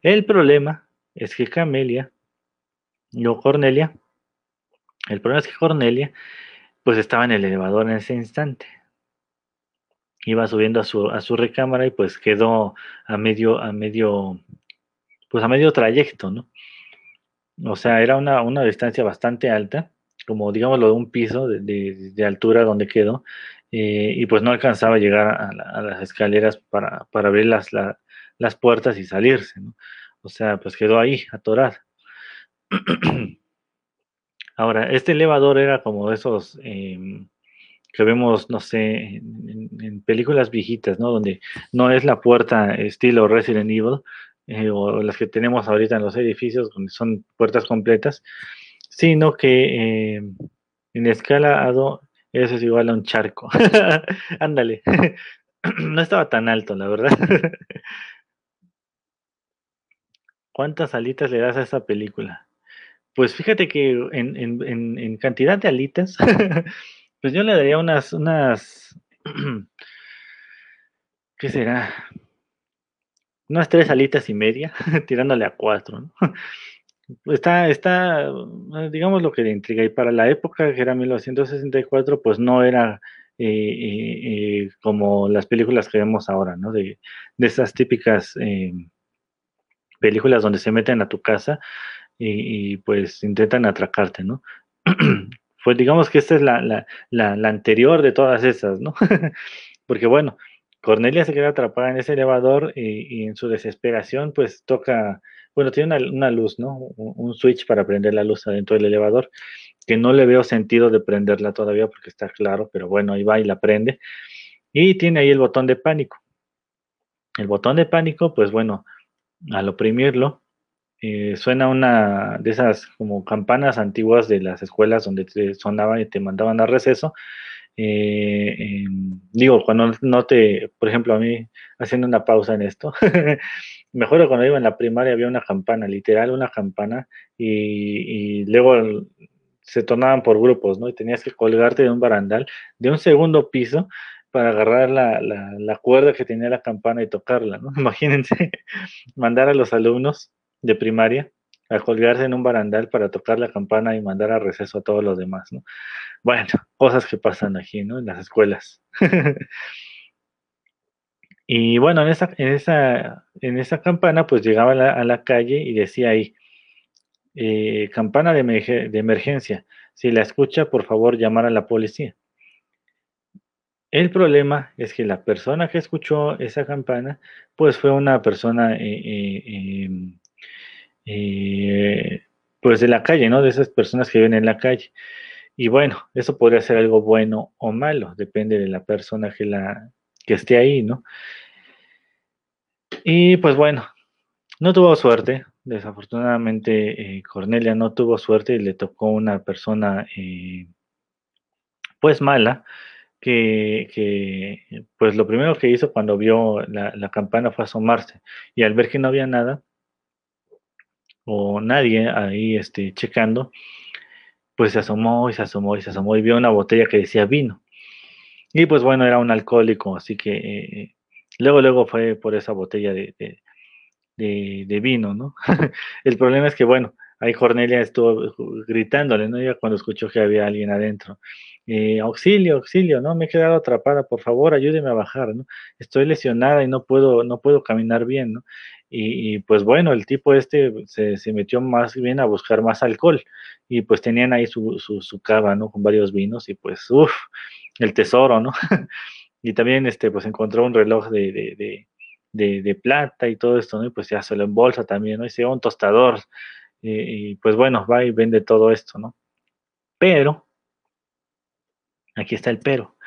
El problema es que Camelia, yo Cornelia, el problema es que Cornelia pues estaba en el elevador en ese instante. Iba subiendo a su, a su recámara y pues quedó a medio, a medio, pues a medio trayecto, ¿no? O sea, era una, una distancia bastante alta como digámoslo de un piso de, altura donde quedó, eh, y pues no alcanzaba a llegar a, las escaleras para, abrir las, las puertas y salirse, ¿no? O sea, pues quedó ahí, atorada. Ahora, este elevador era como esos em, que vemos, no sé, en, películas viejitas, ¿no? Donde no es la puerta estilo Resident Evil, eh, o las que tenemos ahorita en los edificios, donde son puertas completas, sino que eh, en escala eso es igual a un charco. Ándale. no estaba tan alto, la verdad. ¿Cuántas alitas le das a esa película? Pues fíjate que en, cantidad de alitas, pues yo le daría unas, unas, ¿qué será? Unas tres alitas y media, tirándole a cuatro, ¿no? Está, está, digamos lo que le intriga. Y para la época, que era 1964, pues no era eh, eh, eh, como las películas que vemos ahora, ¿no? De, de esas típicas películas donde se meten a tu casa y, pues intentan atracarte, ¿no? pues digamos que esta es la, la, la, anterior de todas esas, ¿no? Porque bueno, Cornelia se queda atrapada en ese elevador y, y en su desesperación pues toca bueno, tiene una, luz, ¿no? Un, switch para prender la luz adentro del elevador, que no le veo sentido de prenderla todavía porque está claro, pero bueno, ahí va y la prende. Y tiene ahí el botón de pánico. El botón de pánico, pues bueno, al oprimirlo, eh, suena una de esas como campanas antiguas de las escuelas donde te sonaban y te mandaban a receso. Eh, digo, cuando no te, por ejemplo, a mí, haciendo una pausa en esto, me acuerdo cuando iba en la primaria había una campana, literal una campana, y, luego se tornaban por grupos, ¿no? Y tenías que colgarte de un barandal de un segundo piso para agarrar la, la, cuerda que tenía la campana y tocarla, ¿no? Imagínense mandar a los alumnos de primaria a colgarse en un barandal para tocar la campana y mandar a receso a todos los demás, ¿no? Bueno, cosas que pasan aquí, ¿no? En las escuelas. Y bueno, en esa, en esa, en esa campana pues llegaba a la, calle y decía ahí, eh, campana de, emergencia. Si la escucha, por favor, llamar a la policía. El problema es que la persona que escuchó esa campana, pues fue una persona, eh, eh, em, eh, pues de la calle, ¿no? De esas personas que viven en la calle. Y bueno, eso podría ser algo bueno o malo, depende de la persona que, la, que esté ahí, ¿no? Y pues bueno, no tuvo suerte, desafortunadamente Cornelia no tuvo suerte y le tocó una persona pues mala, que, pues lo primero que hizo cuando vio la, campana fue asomarse y al ver que no había nada o nadie ahí este, checando, pues se asomó y se asomó y se asomó y vio una botella que decía vino. Y pues bueno, era un alcohólico, así que eh, luego, luego fue por esa botella de, de, vino, ¿no? El problema es que, bueno, ahí Cornelia estuvo gritándole, ¿no? Ya cuando escuchó que había alguien adentro. Eh, auxilio, auxilio, ¿no? Me he quedado atrapada, por favor, ayúdeme a bajar, ¿no? Estoy lesionada y no puedo, no puedo caminar bien, ¿no? Y, pues bueno, el tipo este se, metió más bien a buscar más alcohol y pues tenían ahí su, su, cava, ¿no? Con varios vinos y pues, uff, el tesoro, ¿no? y también este, pues encontró un reloj de, de, plata y todo esto, ¿no? Y pues ya se lo embolsa también, ¿no? Y se un tostador y pues bueno, va y vende todo esto, ¿no? Pero Aquí está el pero.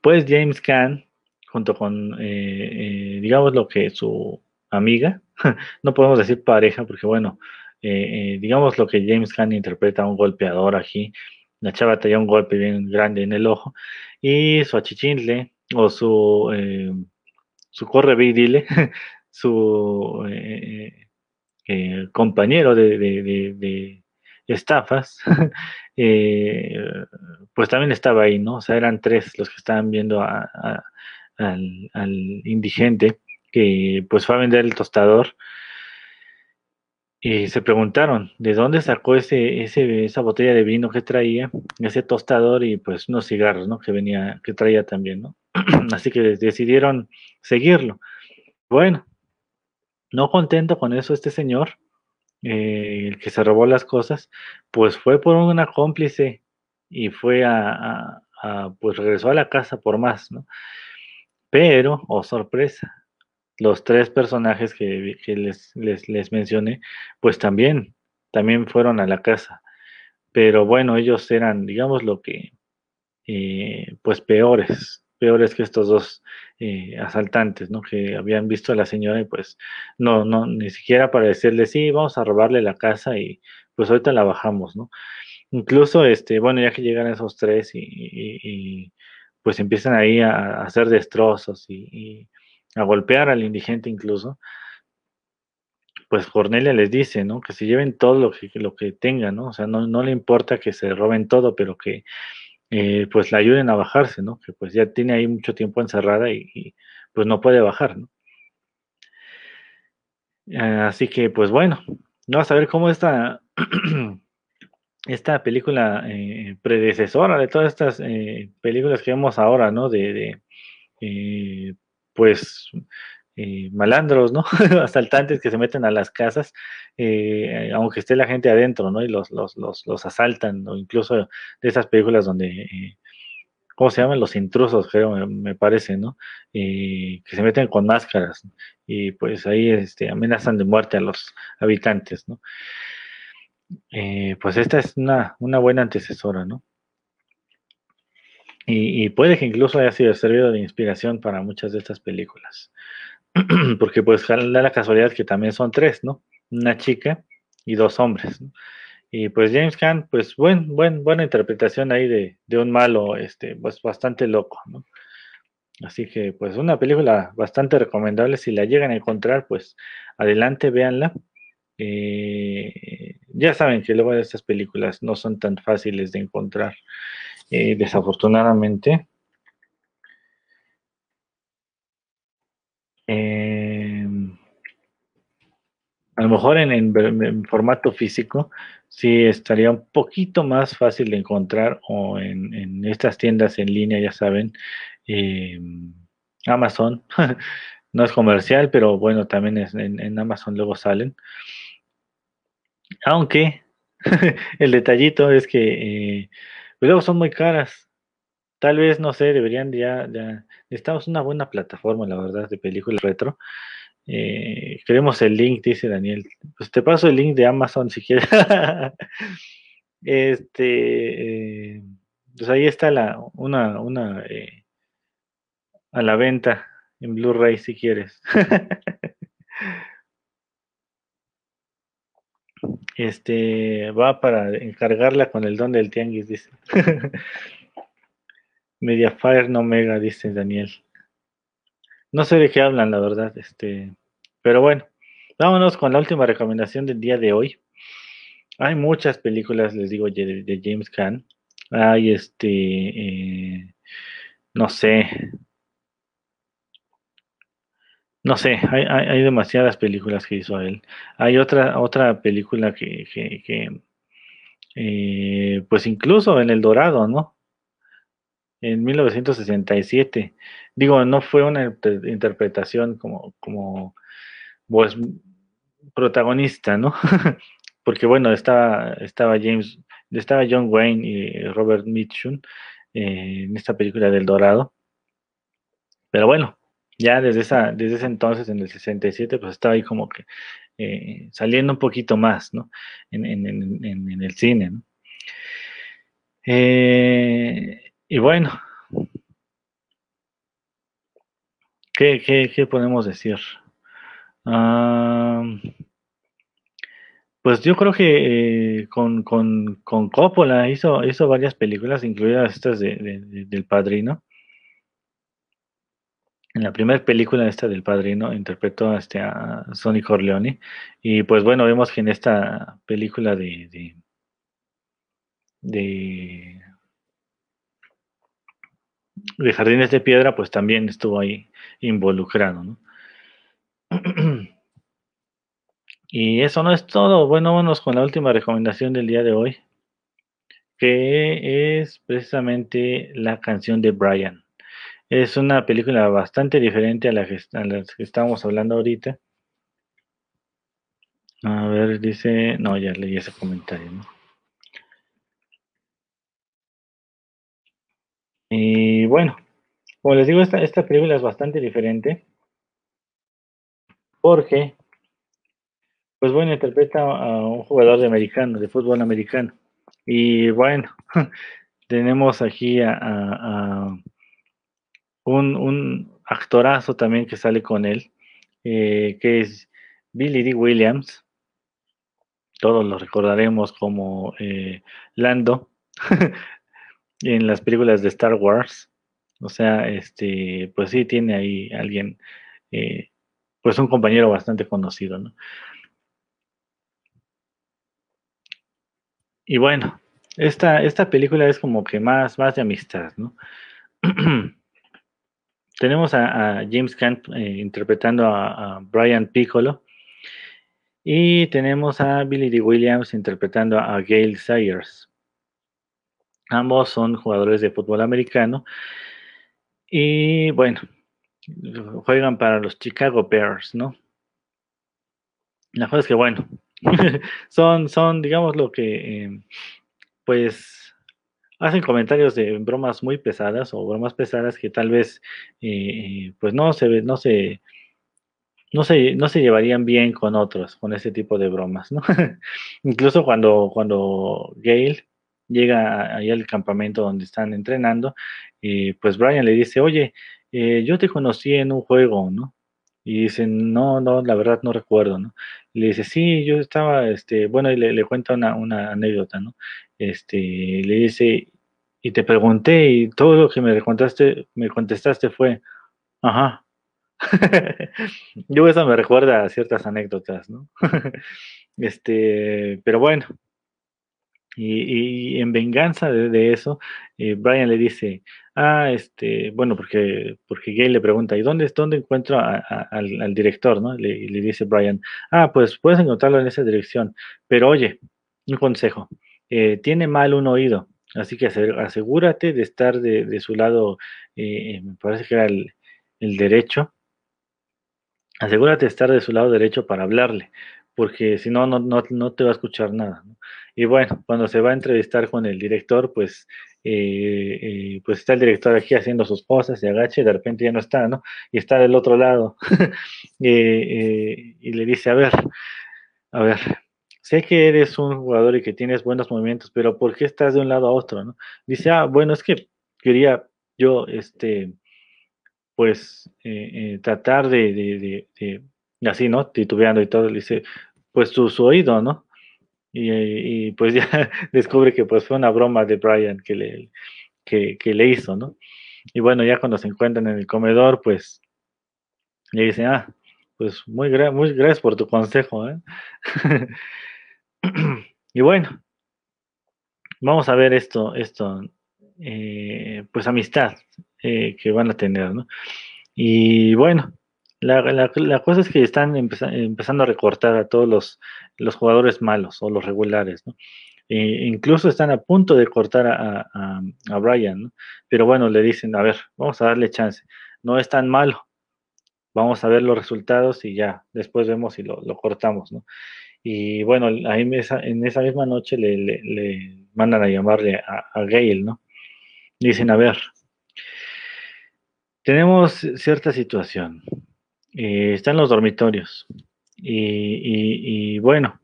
Pues James Caan, junto con, eh, eh, digamos, lo que su amiga, no podemos decir pareja, porque bueno, eh, digamos lo que James Caan interpreta a un golpeador aquí. La chava tenía un golpe bien grande en el ojo. Y su achichinle, o su, su corre dile, su compañero de estafas, eh, pues también estaba ahí, ¿no? O sea, eran tres los que estaban viendo al, indigente que pues fue a vender el tostador y se preguntaron de dónde sacó ese, ese, esa botella de vino que traía, ese tostador y pues unos cigarros, ¿no? Que venía, que traía también, ¿no? Así que decidieron seguirlo. Bueno, no contento con eso, este señor eh, el que se robó las cosas, pues fue por una cómplice y fue a, pues regresó a la casa por más, ¿no? Pero, oh sorpresa, los tres personajes que, les, les, mencioné, pues también, también fueron a la casa. Pero bueno, ellos eran, digamos, lo que, eh, pues peores, peores que estos dos eh, asaltantes, ¿no? Que habían visto a la señora y pues no, no, ni siquiera para decirle, sí, vamos a robarle la casa y pues ahorita la bajamos, ¿no? Incluso, este, bueno, ya que llegan esos tres y, pues empiezan ahí a, hacer destrozos y, a golpear al indigente incluso, pues Cornelia les dice, ¿no? Que se lleven todo lo que, lo que tengan, ¿no? O sea, no, no le importa que se roben todo, pero que eh, pues la ayuden a bajarse, ¿no? Que pues ya tiene ahí mucho tiempo encerrada y, pues no puede bajar, ¿no? Así que pues bueno, vamos a ver cómo esta, esta película eh, predecesora de todas estas eh, películas que vemos ahora, ¿no? De pues eh, malandros, ¿no? Asaltantes que se meten a las casas, eh, aunque esté la gente adentro, ¿no? Y los, los, los, los asaltan, o incluso de esas películas donde, eh, ¿cómo se llaman? Los intrusos, creo, me, parece, ¿no? que se meten con máscaras y pues ahí este, amenazan de muerte a los habitantes, ¿no? pues esta es una, una buena antecesora, ¿no? Y, y, puede que incluso haya sido servido de inspiración para muchas de estas películas. porque pues da la casualidad que también son tres, ¿no? Una chica y dos hombres. Y pues James Caan, pues buen, buen, buena interpretación ahí de, de, un malo, este, pues bastante loco, ¿no? Así que pues una película bastante recomendable, si la llegan a encontrar, pues adelante, véanla. Eh, ya saben que luego de estas películas no son tan fáciles de encontrar, eh, desafortunadamente. Em, a lo mejor en, formato físico sí estaría un poquito más fácil de encontrar o en, estas tiendas en línea, ya saben, em, Amazon. no es comercial, pero bueno, también es, en, Amazon luego salen. Aunque, el detallito es que eh, pues luego son muy caras. Tal vez, no sé, deberían ya, ya, necesitamos una buena plataforma, la verdad, de películas retro. Eh, queremos el link, dice Daniel. Pues te paso el link de Amazon si quieres. este, eh, pues ahí está la, una, una eh, a la venta en Blu-ray si quieres. este va para encargarla con el don del tianguis, dice. Mediafire no mega, dice Daniel. No sé de qué hablan, la verdad, este, pero bueno, vámonos con la última recomendación del día de hoy. Hay muchas películas, les digo, de, James Caan. Hay este, eh, no sé, no sé, hay, demasiadas películas que hizo él. Hay otra, otra película que, que, eh, pues incluso en El Dorado, ¿no? En 1967. Digo, no fue una interpretación como, como pues, protagonista, ¿no? Porque bueno, estaba, estaba James, estaba John Wayne y Robert Mitchum eh, en esta película del Dorado. Pero bueno, ya desde, esa, desde ese entonces, en el 67, pues estaba ahí como que eh, saliendo un poquito más, ¿no? En, el cine, ¿no? Eh, y bueno, ¿qué, qué, podemos decir? Ah, pues yo creo que eh, con, con, con, Coppola hizo, hizo varias películas, incluidas estas de, del Padrino. En la primera película esta del Padrino interpretó este, a Sonny Corleone. Y pues bueno, vemos que en esta película de, de, de, de Jardines de Piedra, pues también estuvo ahí involucrado, ¿no? Y eso no es todo. Bueno, vámonos con la última recomendación del día de hoy, que es precisamente la canción de Brian. Es una película bastante diferente a la que, que estábamos hablando ahorita. A ver, dice, no, ya leí ese comentario, ¿no? Y bueno, como les digo, esta, esta película es bastante diferente porque pues bueno, interpreta a un jugador de americano, de fútbol americano. Y bueno, tenemos aquí a, un, actorazo también que sale con él, eh, que es Billy D. Williams. Todos lo recordaremos como eh, Lando en las películas de Star Wars. O sea, este, pues sí, tiene ahí alguien, eh, pues un compañero bastante conocido, ¿no? Y bueno, esta, esta película es como que más, más de amistad, ¿no? Tenemos a, James Caan eh, interpretando a, Brian Piccolo y tenemos a Billy D. Williams interpretando a Gail Sayers. Ambos son jugadores de fútbol americano y bueno, juegan para los Chicago Bears, ¿no? La cosa es que bueno, son, son, digamos, lo que, em, pues, hacen comentarios de bromas muy pesadas o bromas pesadas que tal vez, eh, pues, no se, no se, no se, no se llevarían bien con otros, con ese tipo de bromas, ¿no? Incluso cuando, cuando Gail llega ahí al campamento donde están entrenando, y pues Brian le dice, oye, eh, yo te conocí en un juego, ¿no? Y dicen, no, no, la verdad no recuerdo, ¿no? le dice, sí, yo estaba, este, bueno, y le, cuenta una, una, anécdota, ¿no? Este, le dice, y te pregunté, y todo lo que me contaste, me contestaste fue, ajá. yo eso me recuerda a ciertas anécdotas, ¿no? este, pero bueno, y, en venganza de, eso, eh, Brian le dice, ah, este, bueno, porque, porque Gay le pregunta, ¿y dónde, dónde encuentro al, director? ¿no? Le, le dice Brian, ah, pues puedes encontrarlo en esa dirección, pero oye, un consejo, eh, tiene mal un oído, así que asegúrate de estar de, su lado, eh, me parece que era el, derecho, asegúrate de estar de su lado derecho para hablarle, porque si no, no, no, te va a escuchar nada. Y bueno, cuando se va a entrevistar con el director, pues, eh, eh, pues está el director aquí haciendo sus cosas, se agacha y de repente ya no está, ¿no? Y está del otro lado. y le dice, a ver, a ver, sé que eres un jugador y que tienes buenos movimientos, pero ¿por qué estás de un lado a otro, no? Dice, ah, bueno, es que quería yo, este, pues, tratar de, de, de, así, ¿no? Titubeando y todo, le dice, pues su, su oído, ¿no? Y, pues ya descubre que pues fue una broma de Brian que le, que, le hizo, ¿no? Y bueno, ya cuando se encuentran en el comedor, pues le dicen, ah, pues muy, muy gracias por tu consejo, ¿eh? y bueno, vamos a ver esto, esto, eh, pues amistad eh, que van a tener, ¿no? Y bueno, la, cosa es que están empezando a recortar a todos los, jugadores malos o los regulares, ¿no? E incluso están a punto de cortar a, Brian, ¿no? Pero bueno, le dicen, a ver, vamos a darle chance. No es tan malo. Vamos a ver los resultados y ya, después vemos si lo, cortamos, ¿no? Y bueno, ahí en esa, en esa misma noche le, mandan a llamarle a, a Gail, ¿no? Dicen, a ver, tenemos cierta situación eh, están los dormitorios. Y, bueno,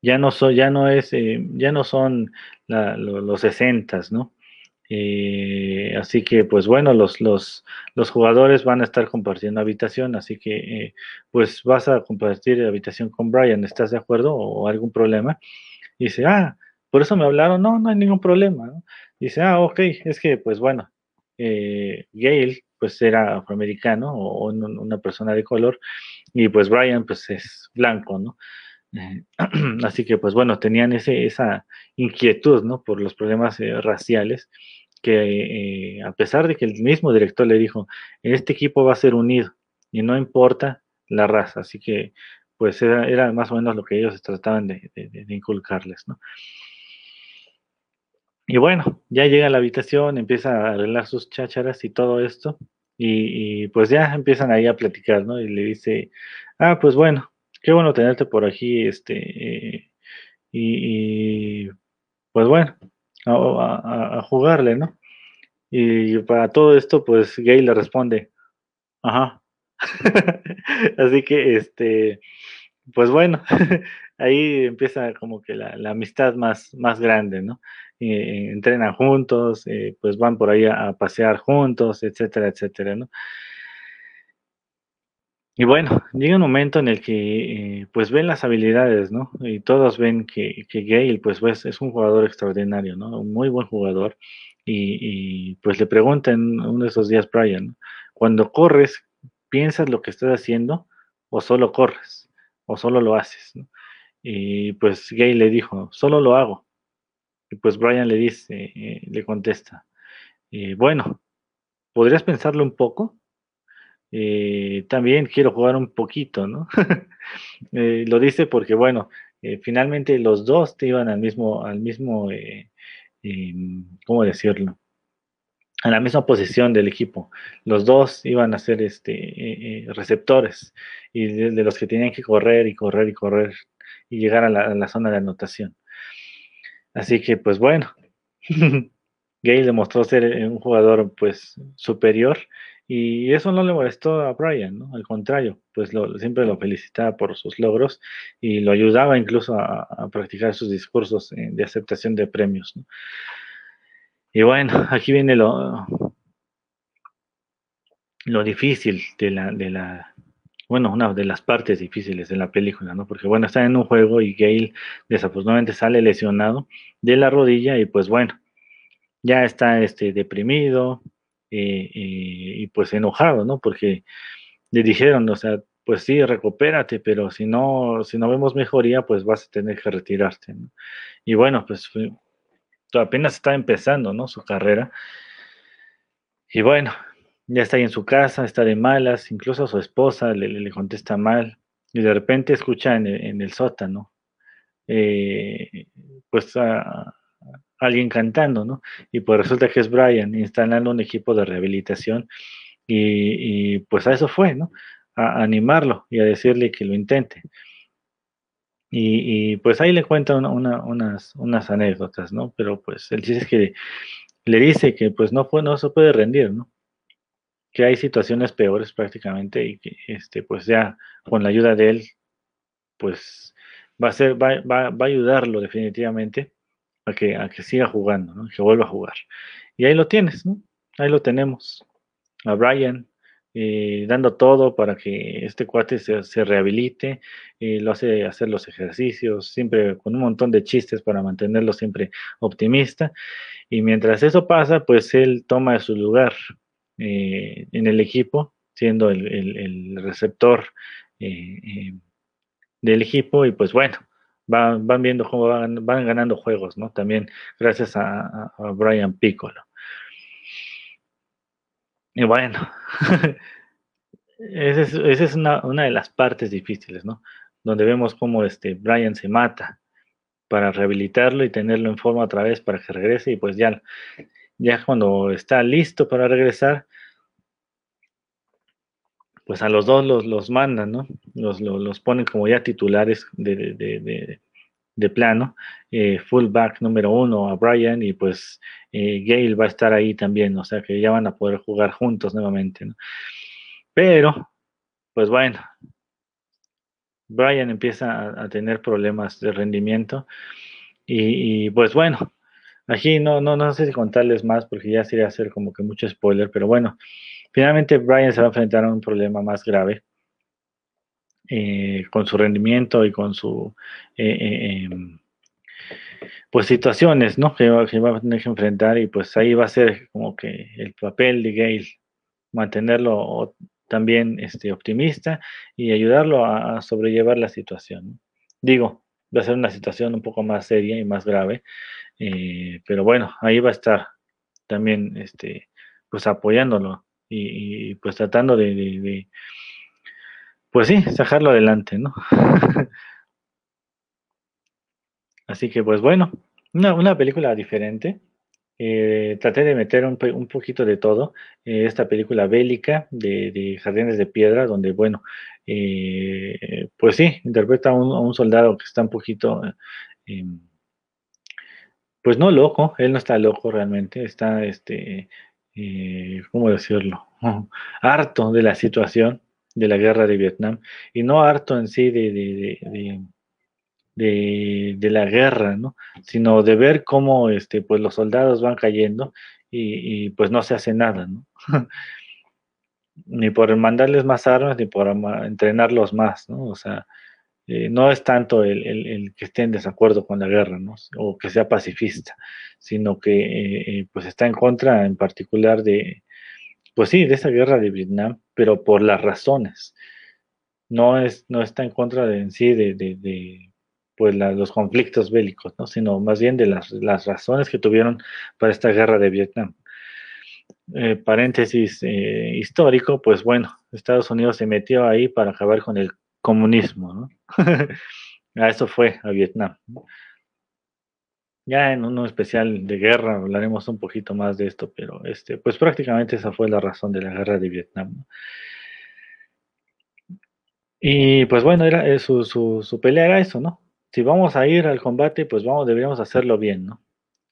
ya no, ya no, es, eh, ya no son los sesentas, ¿no? Eh, así que, pues bueno, los, los, los, jugadores van a estar compartiendo habitación, así que, pues vas a compartir habitación con Brian, ¿estás de acuerdo? ¿O algún problema? dice, ah, por eso me hablaron, no, no hay ningún problema, Dice, ah, ok, es que, pues bueno, Gail pues era afroamericano o, una persona de color y pues Brian pues es blanco, ¿no? Eh, así que pues bueno, tenían ese, esa inquietud, ¿no? Por los problemas eh, raciales que eh, a pesar de que el mismo director le dijo, este equipo va a ser unido y no importa la raza, así que pues era, más o menos lo que ellos trataban de, de inculcarles, ¿no? Y bueno, ya llega a la habitación, empieza a arreglar sus chácharas y todo esto. Y, pues ya empiezan ahí a platicar, ¿no? Y le dice, ah, pues bueno, qué bueno tenerte por aquí, este, eh, y, pues bueno, a, jugarle, ¿no? Y para todo esto, pues Gay le responde, ajá. Así que, este, pues bueno, ahí empieza como que la, la amistad más, más grande, ¿no? Eh, entrenan juntos, eh, pues van por ahí a, pasear juntos, etcétera, etcétera, ¿no? Y bueno, llega un momento en el que eh, pues ven las habilidades, ¿no? Y todos ven que, que Gale pues, pues, es un jugador extraordinario, ¿no? Un muy buen jugador. Y, pues le preguntan uno de esos días, Brian, cuando corres, ¿piensas lo que estás haciendo o solo corres? ¿O solo lo haces? Y pues Gay le dijo, solo lo hago. Y pues Brian le dice, eh, le contesta, eh, bueno, ¿podrías pensarlo un poco? Eh, también quiero jugar un poquito, ¿no? lo dice porque, bueno, finalmente los dos te iban al mismo, al mismo, em, ¿cómo decirlo? A la misma posición del equipo. Los dos iban a ser este, receptores y de, los que tenían que correr y correr y correr y llegar a la zona de anotación. Así que, pues bueno, Gale demostró ser eh, un jugador pues superior y eso no le molestó a Brian, ¿no? Al contrario, pues siempre lo felicitaba por sus logros y lo ayudaba incluso a, practicar sus discursos eh, de aceptación de premios, ¿no? Y bueno, aquí viene lo, lo difícil de la, de la, bueno, una de las partes difíciles de la película, ¿no? Porque bueno, está en un juego y Gale desafortunadamente sale lesionado de la rodilla y pues bueno, ya está este deprimido eh, eh, y pues enojado, ¿no? Porque le dijeron, o sea, pues sí, recupérate, pero si no, si no vemos mejoría, pues vas a tener que retirarte, ¿no? Y bueno, pues apenas está empezando, ¿no? Su carrera. Y bueno, ya está ahí en su casa, está de malas, incluso su esposa le, contesta mal, y de repente escucha en el, sótano, eh, pues a, alguien cantando, ¿no? Y pues resulta que es Brian instalando un equipo de rehabilitación y, pues a eso fue, ¿no? A, animarlo y a decirle que lo intente. Y, pues ahí le cuenta unas, unas anécdotas, ¿no? Pero pues él dice que le dice que pues no, no se puede rendir, ¿no? Que hay situaciones peores prácticamente y que este, pues ya con la ayuda de él, pues va a ser, va, va, va a ayudarlo definitivamente a que, a que siga jugando, ¿no? que vuelva a jugar. Y ahí lo tienes, ¿no? Ahí lo tenemos. A Brian eh, dando todo para que este cuate se, rehabilite, eh, lo hace hacer los ejercicios, siempre con un montón de chistes para mantenerlo siempre optimista. Y mientras eso pasa, pues él toma su lugar eh, en el equipo, siendo el, receptor del equipo, y pues bueno, van, van viendo cómo van, van, ganando juegos, ¿no? También gracias a, Brian Piccolo. Y bueno, esa es, una, de las partes difíciles, ¿no? Donde vemos cómo este Brian se mata para rehabilitarlo y tenerlo en forma otra vez para que regrese y pues ya, ya cuando está listo para regresar, pues a los dos los, los mandan, ¿no? Los, los, ponen como ya titulares de, de plano, eh, fullback número uno a Brian y pues eh, va a estar ahí también, o sea que ya van a poder jugar juntos nuevamente. Pero, pues bueno, Brian empieza a, tener problemas de rendimiento y, pues bueno, aquí no, no, no sé si contarles más porque ya sería hacer como que mucho spoiler, pero bueno, finalmente Brian se va a enfrentar a un problema más grave eh, con su rendimiento y con su eh, eh, em, pues situaciones ¿no? que, va a tener que enfrentar y pues ahí va a ser como que el papel de Gale mantenerlo también este, optimista y ayudarlo a, sobrellevar la situación. Digo, va a ser una situación un poco más seria y más grave, pero bueno, ahí va a estar también este, pues apoyándolo y, pues tratando de pues sí, sacarlo adelante, ¿no? Así que pues bueno, una, película diferente. Eh, traté de meter un, poquito de todo. Eh, esta película bélica de, Jardines de Piedra, donde, bueno, eh, pues sí, interpreta a un, soldado que está un poquito, em, pues no loco, él no está loco realmente, está, este, ¿cómo decirlo? harto de la situación de la guerra de Vietnam y no harto en sí de, de, de, la guerra, ¿no? sino de ver cómo este, pues los soldados van cayendo y, pues no se hace nada, ¿no? ni por mandarles más armas ni por entrenarlos más, ¿no? O sea, eh, no es tanto el, el, que esté en desacuerdo con la guerra, ¿no? O que sea pacifista, sino que eh, eh, pues está en contra en particular de, pues sí, de esa guerra de Vietnam, pero por las razones. No, es, no está en contra de en sí de, de, pues los conflictos bélicos, ¿no? sino más bien de las, las, razones que tuvieron para esta guerra de Vietnam. Eh, paréntesis eh, histórico, pues bueno, Estados Unidos se metió ahí para acabar con el comunismo, ¿no? a eso fue, a Vietnam. Ya en uno especial de guerra hablaremos un poquito más de esto, pero este, pues prácticamente esa fue la razón de la guerra de Vietnam. Y pues bueno, era, eh, su, su, pelea era eso, ¿no? Si vamos a ir al combate, pues vamos, deberíamos hacerlo bien, ¿no?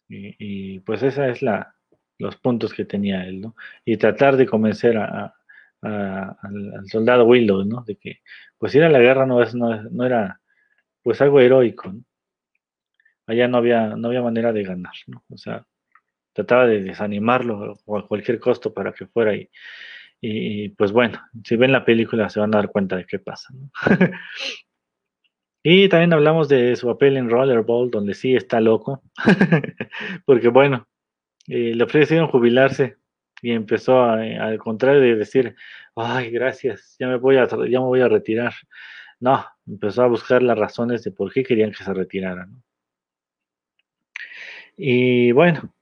Y, pues esa es la, los puntos que tenía él, ¿no? Y tratar de convencer a, al, soldado Willow, ¿no? De que pues ir a la guerra no, es, no, no era pues algo heroico, ¿no? allá no había, no había manera de ganar, ¿no? O sea, trataba de desanimarlo a cualquier costo para que fuera y, y pues bueno, si ven la película se van a dar cuenta de qué pasa, ¿no? y también hablamos de su papel en Rollerball, donde sí está loco, porque bueno, eh, le ofrecieron jubilarse y empezó al contrario de decir, ay, gracias, ya me voy a, ya me voy a retirar. No, empezó a buscar las razones de por qué querían que se retirara. Y bueno,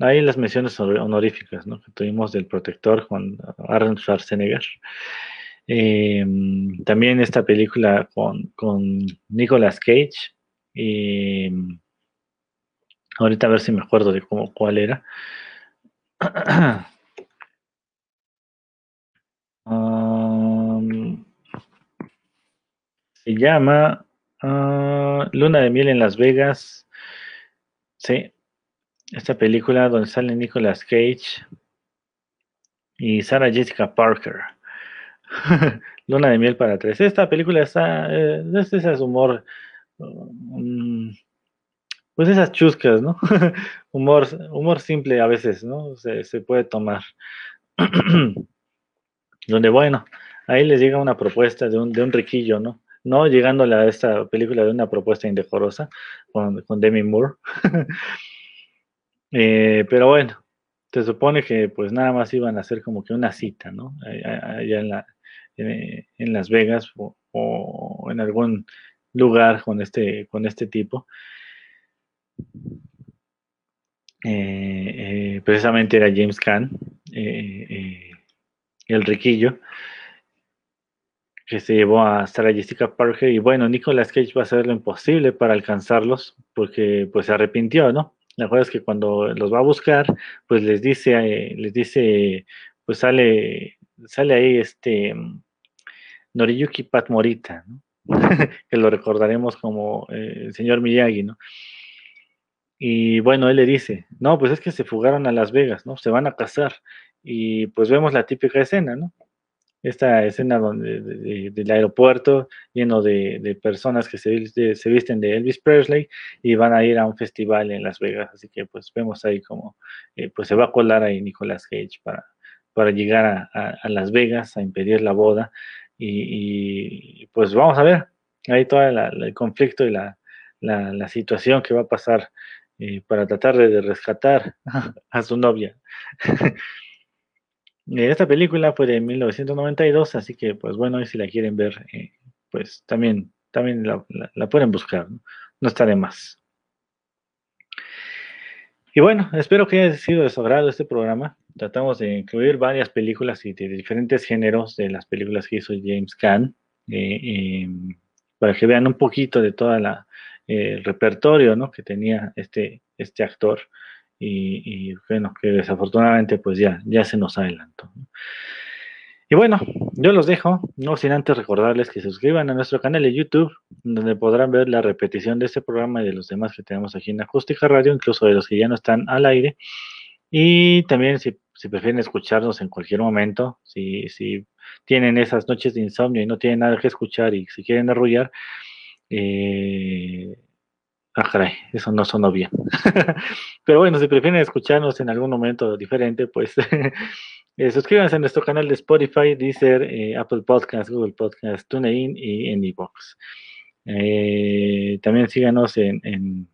ahí las menciones honoríficas ¿no? que tuvimos del protector Juan Arnold Schwarzenegger. Em, también esta película con, con Nicolas Cage. Y ahorita a ver si me acuerdo de cómo, cuál era. Se llama Ah, Luna de miel en Las Vegas. Sí. Esta película donde sale Nicolas Cage y Sarah Jessica Parker. Luna de miel para tres. Esta película está, eh, es ese humor, mm, pues esas chuscas, ¿no? humor, humor simple a veces, ¿no? Se, puede tomar. Donde, bueno, ahí les llega una propuesta de un, de un riquillo, ¿no? No llegándole a esta película de una propuesta indecorosa con, con Demi Moore. Eh, pero bueno, se supone que pues nada más iban a hacer como que una cita, ¿no? Allá en, la, eh, en Las Vegas o, en algún lugar con este, con este tipo. Eh, precisamente era James Caan, el riquillo, que se llevó a Sarah Jessica Parker y bueno, Nicolas Cage va a hacer lo imposible para alcanzarlos porque pues se arrepintió, ¿no? La verdad es que cuando los va a buscar, pues les dice, eh, les dice, pues sale, sale ahí este Noriyuki Pat Morita, ¿no? que lo recordaremos como eh, el señor Miyagi, ¿no? Y bueno, él le dice, no, pues es que se fugaron a Las Vegas, ¿no? Se van a casar. Y pues vemos la típica escena, ¿no? esta escena donde, del aeropuerto lleno de, personas que se, se, visten de Elvis Presley y van a ir a un festival en Las Vegas. Así que pues vemos ahí como eh, pues se va a colar ahí Nicolas Cage para, para llegar a, Las Vegas a impedir la boda. Y, pues vamos a ver ahí todo el conflicto y la, la, situación que va a pasar eh, para tratar de rescatar a su novia. Eh, esta película fue de 1992, así que pues bueno, si la quieren ver, eh, pues también, también la, pueden buscar, ¿no? está de más. Y bueno, espero que haya sido de su agrado este programa. Tratamos de incluir varias películas y de diferentes géneros de las películas que hizo James Caan, eh, para que vean un poquito de todo el repertorio ¿no? que tenía este, este actor y, bueno, que desafortunadamente pues ya, ya se nos adelantó. Y bueno, yo los dejo, no sin antes recordarles que se suscriban a nuestro canal de YouTube, donde podrán ver la repetición de este programa y de los demás que tenemos aquí en Acústica Radio, incluso de los que ya no están al aire. Y también si, prefieren escucharnos en cualquier momento, si, si tienen esas noches de insomnio y no tienen nada que escuchar y si quieren arrullar, eh, Ah, caray, eso no sonó bien. Pero bueno, si prefieren escucharnos en algún momento diferente, pues eh, suscríbanse a nuestro canal de Spotify, Deezer, eh, Apple Podcasts, Google Podcasts, TuneIn y en eh, también síganos en,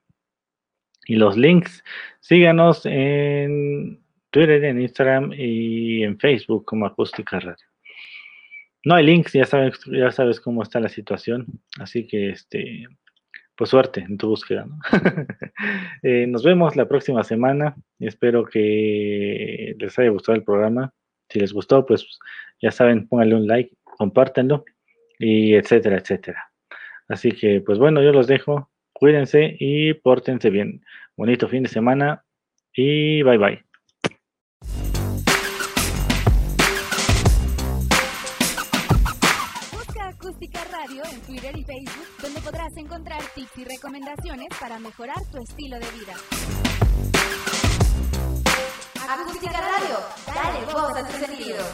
y los links, síganos en Twitter, en Instagram y en Facebook como Acústica Radio. No hay links, ya sabes cómo está la situación, así que este pues suerte en tu búsqueda. Eh, nos vemos la próxima semana. Espero que les haya gustado el programa. Si les gustó, pues ya saben, pónganle un like, compártanlo y etcétera, etcétera. Así que, pues bueno, yo los dejo. Cuídense y pórtense bien. Bonito fin de semana y bye bye. en Twitter y Facebook, podrás encontrar tips y recomendaciones para mejorar tu estilo de vida. Acústica Radio, dale voz a tu sentido.